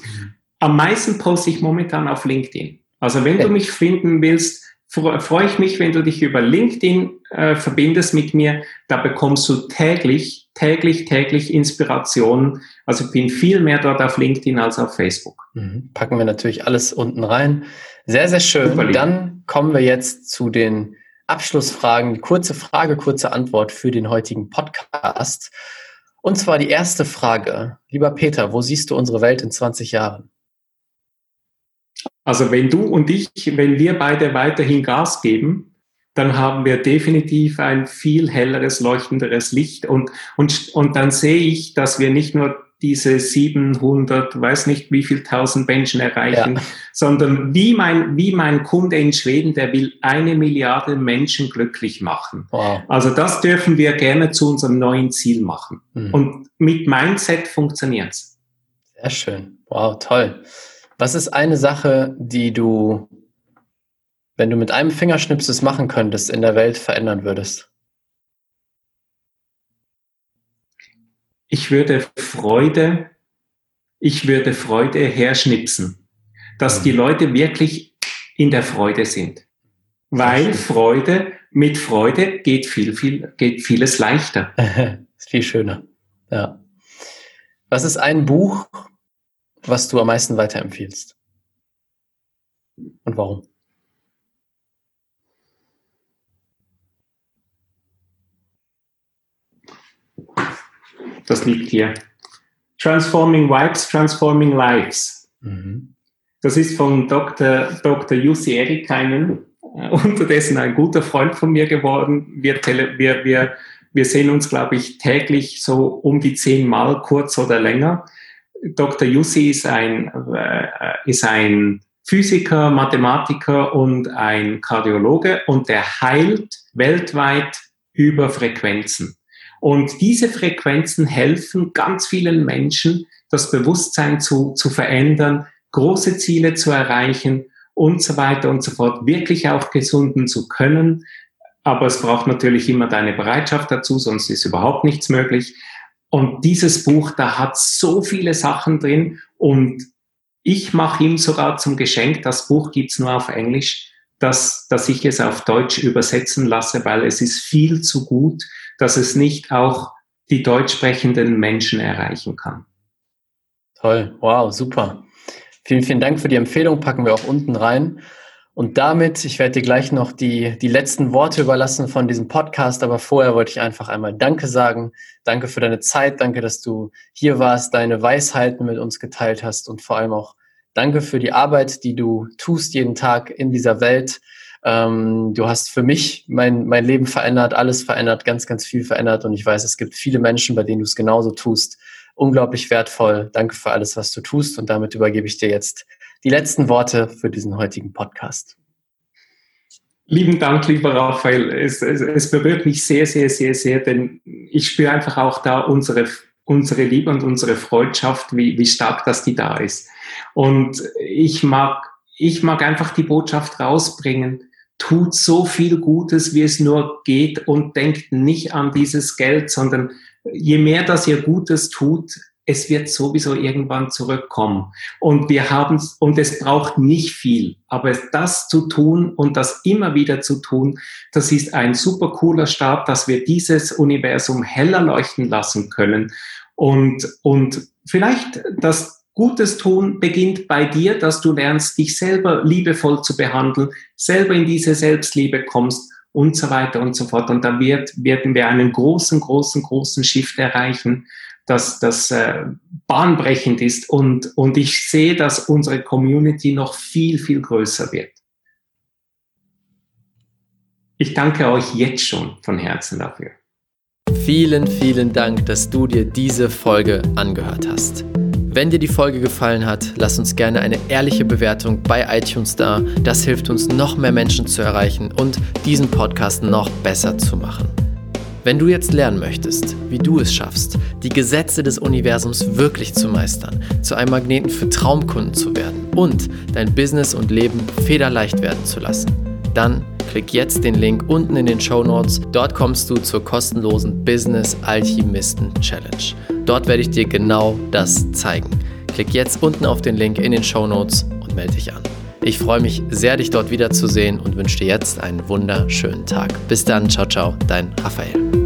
Am meisten poste ich momentan auf LinkedIn. Also wenn okay. du mich finden willst, freue ich mich, wenn du dich über LinkedIn äh, verbindest mit mir. Da bekommst du täglich, täglich, täglich Inspiration. Also ich bin viel mehr dort auf LinkedIn als auf Facebook. Mhm. Packen wir natürlich alles unten rein. Sehr, sehr schön. Dann kommen wir jetzt zu den Abschlussfragen. Kurze Frage, kurze Antwort für den heutigen Podcast. Und zwar die erste Frage. Lieber Peter, wo siehst du unsere Welt in 20 Jahren? Also wenn du und ich, wenn wir beide weiterhin Gas geben, dann haben wir definitiv ein viel helleres, leuchtenderes Licht. Und, und, und dann sehe ich, dass wir nicht nur diese 700, weiß nicht wie viel tausend Menschen erreichen, ja. sondern wie mein, wie mein Kunde in Schweden, der will eine Milliarde Menschen glücklich machen. Wow. Also das dürfen wir gerne zu unserem neuen Ziel machen. Mhm. Und mit Mindset funktioniert's. Sehr schön. Wow, toll. Was ist eine Sache, die du, wenn du mit einem Fingerschnipses machen könntest, in der Welt verändern würdest? Ich würde Freude, ich würde Freude herschnipsen, dass die. Leute wirklich in der Freude sind. Weil Freude, mit Freude geht viel, viel, geht vieles leichter. ist [LAUGHS] viel schöner. Ja. Was ist ein Buch, was du am meisten weiterempfiehlst? Und warum? Das liegt hier. Transforming Vibes, Transforming Lives. Mhm. Das ist von Dr. Dr. Jussi Erikainen, äh, unterdessen ein guter Freund von mir geworden. Wir, wir, wir, wir sehen uns, glaube ich, täglich so um die zehnmal, kurz oder länger. Dr. Jussi ist ein, äh, ist ein Physiker, Mathematiker und ein Kardiologe und der heilt weltweit über Frequenzen. Und diese Frequenzen helfen ganz vielen Menschen, das Bewusstsein zu, zu verändern, große Ziele zu erreichen und so weiter und so fort, wirklich auch gesunden zu können. Aber es braucht natürlich immer deine Bereitschaft dazu, sonst ist überhaupt nichts möglich. Und dieses Buch, da hat so viele Sachen drin und ich mache ihm sogar zum Geschenk, das Buch gibt's nur auf Englisch, dass, dass ich es auf Deutsch übersetzen lasse, weil es ist viel zu gut, dass es nicht auch die deutsch sprechenden Menschen erreichen kann. Toll, wow, super. Vielen, vielen Dank für die Empfehlung, packen wir auch unten rein. Und damit, ich werde dir gleich noch die, die letzten Worte überlassen von diesem Podcast, aber vorher wollte ich einfach einmal Danke sagen. Danke für deine Zeit, danke, dass du hier warst, deine Weisheiten mit uns geteilt hast und vor allem auch danke für die Arbeit, die du tust jeden Tag in dieser Welt. Ähm, du hast für mich mein, mein Leben verändert, alles verändert, ganz, ganz viel verändert und ich weiß, es gibt viele Menschen, bei denen du es genauso tust. Unglaublich wertvoll. Danke für alles, was du tust und damit übergebe ich dir jetzt die letzten Worte für diesen heutigen Podcast. Lieben Dank, lieber Raphael. Es, es, es berührt mich sehr, sehr, sehr, sehr, denn ich spüre einfach auch da unsere, unsere Liebe und unsere Freundschaft, wie, wie stark das die da ist. Und ich mag, ich mag einfach die Botschaft rausbringen. Tut so viel Gutes, wie es nur geht und denkt nicht an dieses Geld, sondern je mehr das ihr Gutes tut, es wird sowieso irgendwann zurückkommen. Und wir haben und es braucht nicht viel. Aber das zu tun und das immer wieder zu tun, das ist ein super cooler Start, dass wir dieses Universum heller leuchten lassen können. Und, und vielleicht das Gutes tun beginnt bei dir, dass du lernst, dich selber liebevoll zu behandeln, selber in diese Selbstliebe kommst und so weiter und so fort. Und da wird, werden wir einen großen, großen, großen Shift erreichen das, das äh, bahnbrechend ist und, und ich sehe, dass unsere Community noch viel, viel größer wird. Ich danke euch jetzt schon von Herzen dafür. Vielen, vielen Dank, dass du dir diese Folge angehört hast. Wenn dir die Folge gefallen hat, lass uns gerne eine ehrliche Bewertung bei iTunes da. Das hilft uns, noch mehr Menschen zu erreichen und diesen Podcast noch besser zu machen. Wenn du jetzt lernen möchtest, wie du es schaffst, die Gesetze des Universums wirklich zu meistern, zu einem Magneten für Traumkunden zu werden und dein Business und Leben federleicht werden zu lassen, dann klick jetzt den Link unten in den Show Notes. Dort kommst du zur kostenlosen Business Alchemisten Challenge. Dort werde ich dir genau das zeigen. Klick jetzt unten auf den Link in den Show Notes und melde dich an. Ich freue mich sehr, dich dort wiederzusehen und wünsche dir jetzt einen wunderschönen Tag. Bis dann, ciao, ciao, dein Raphael.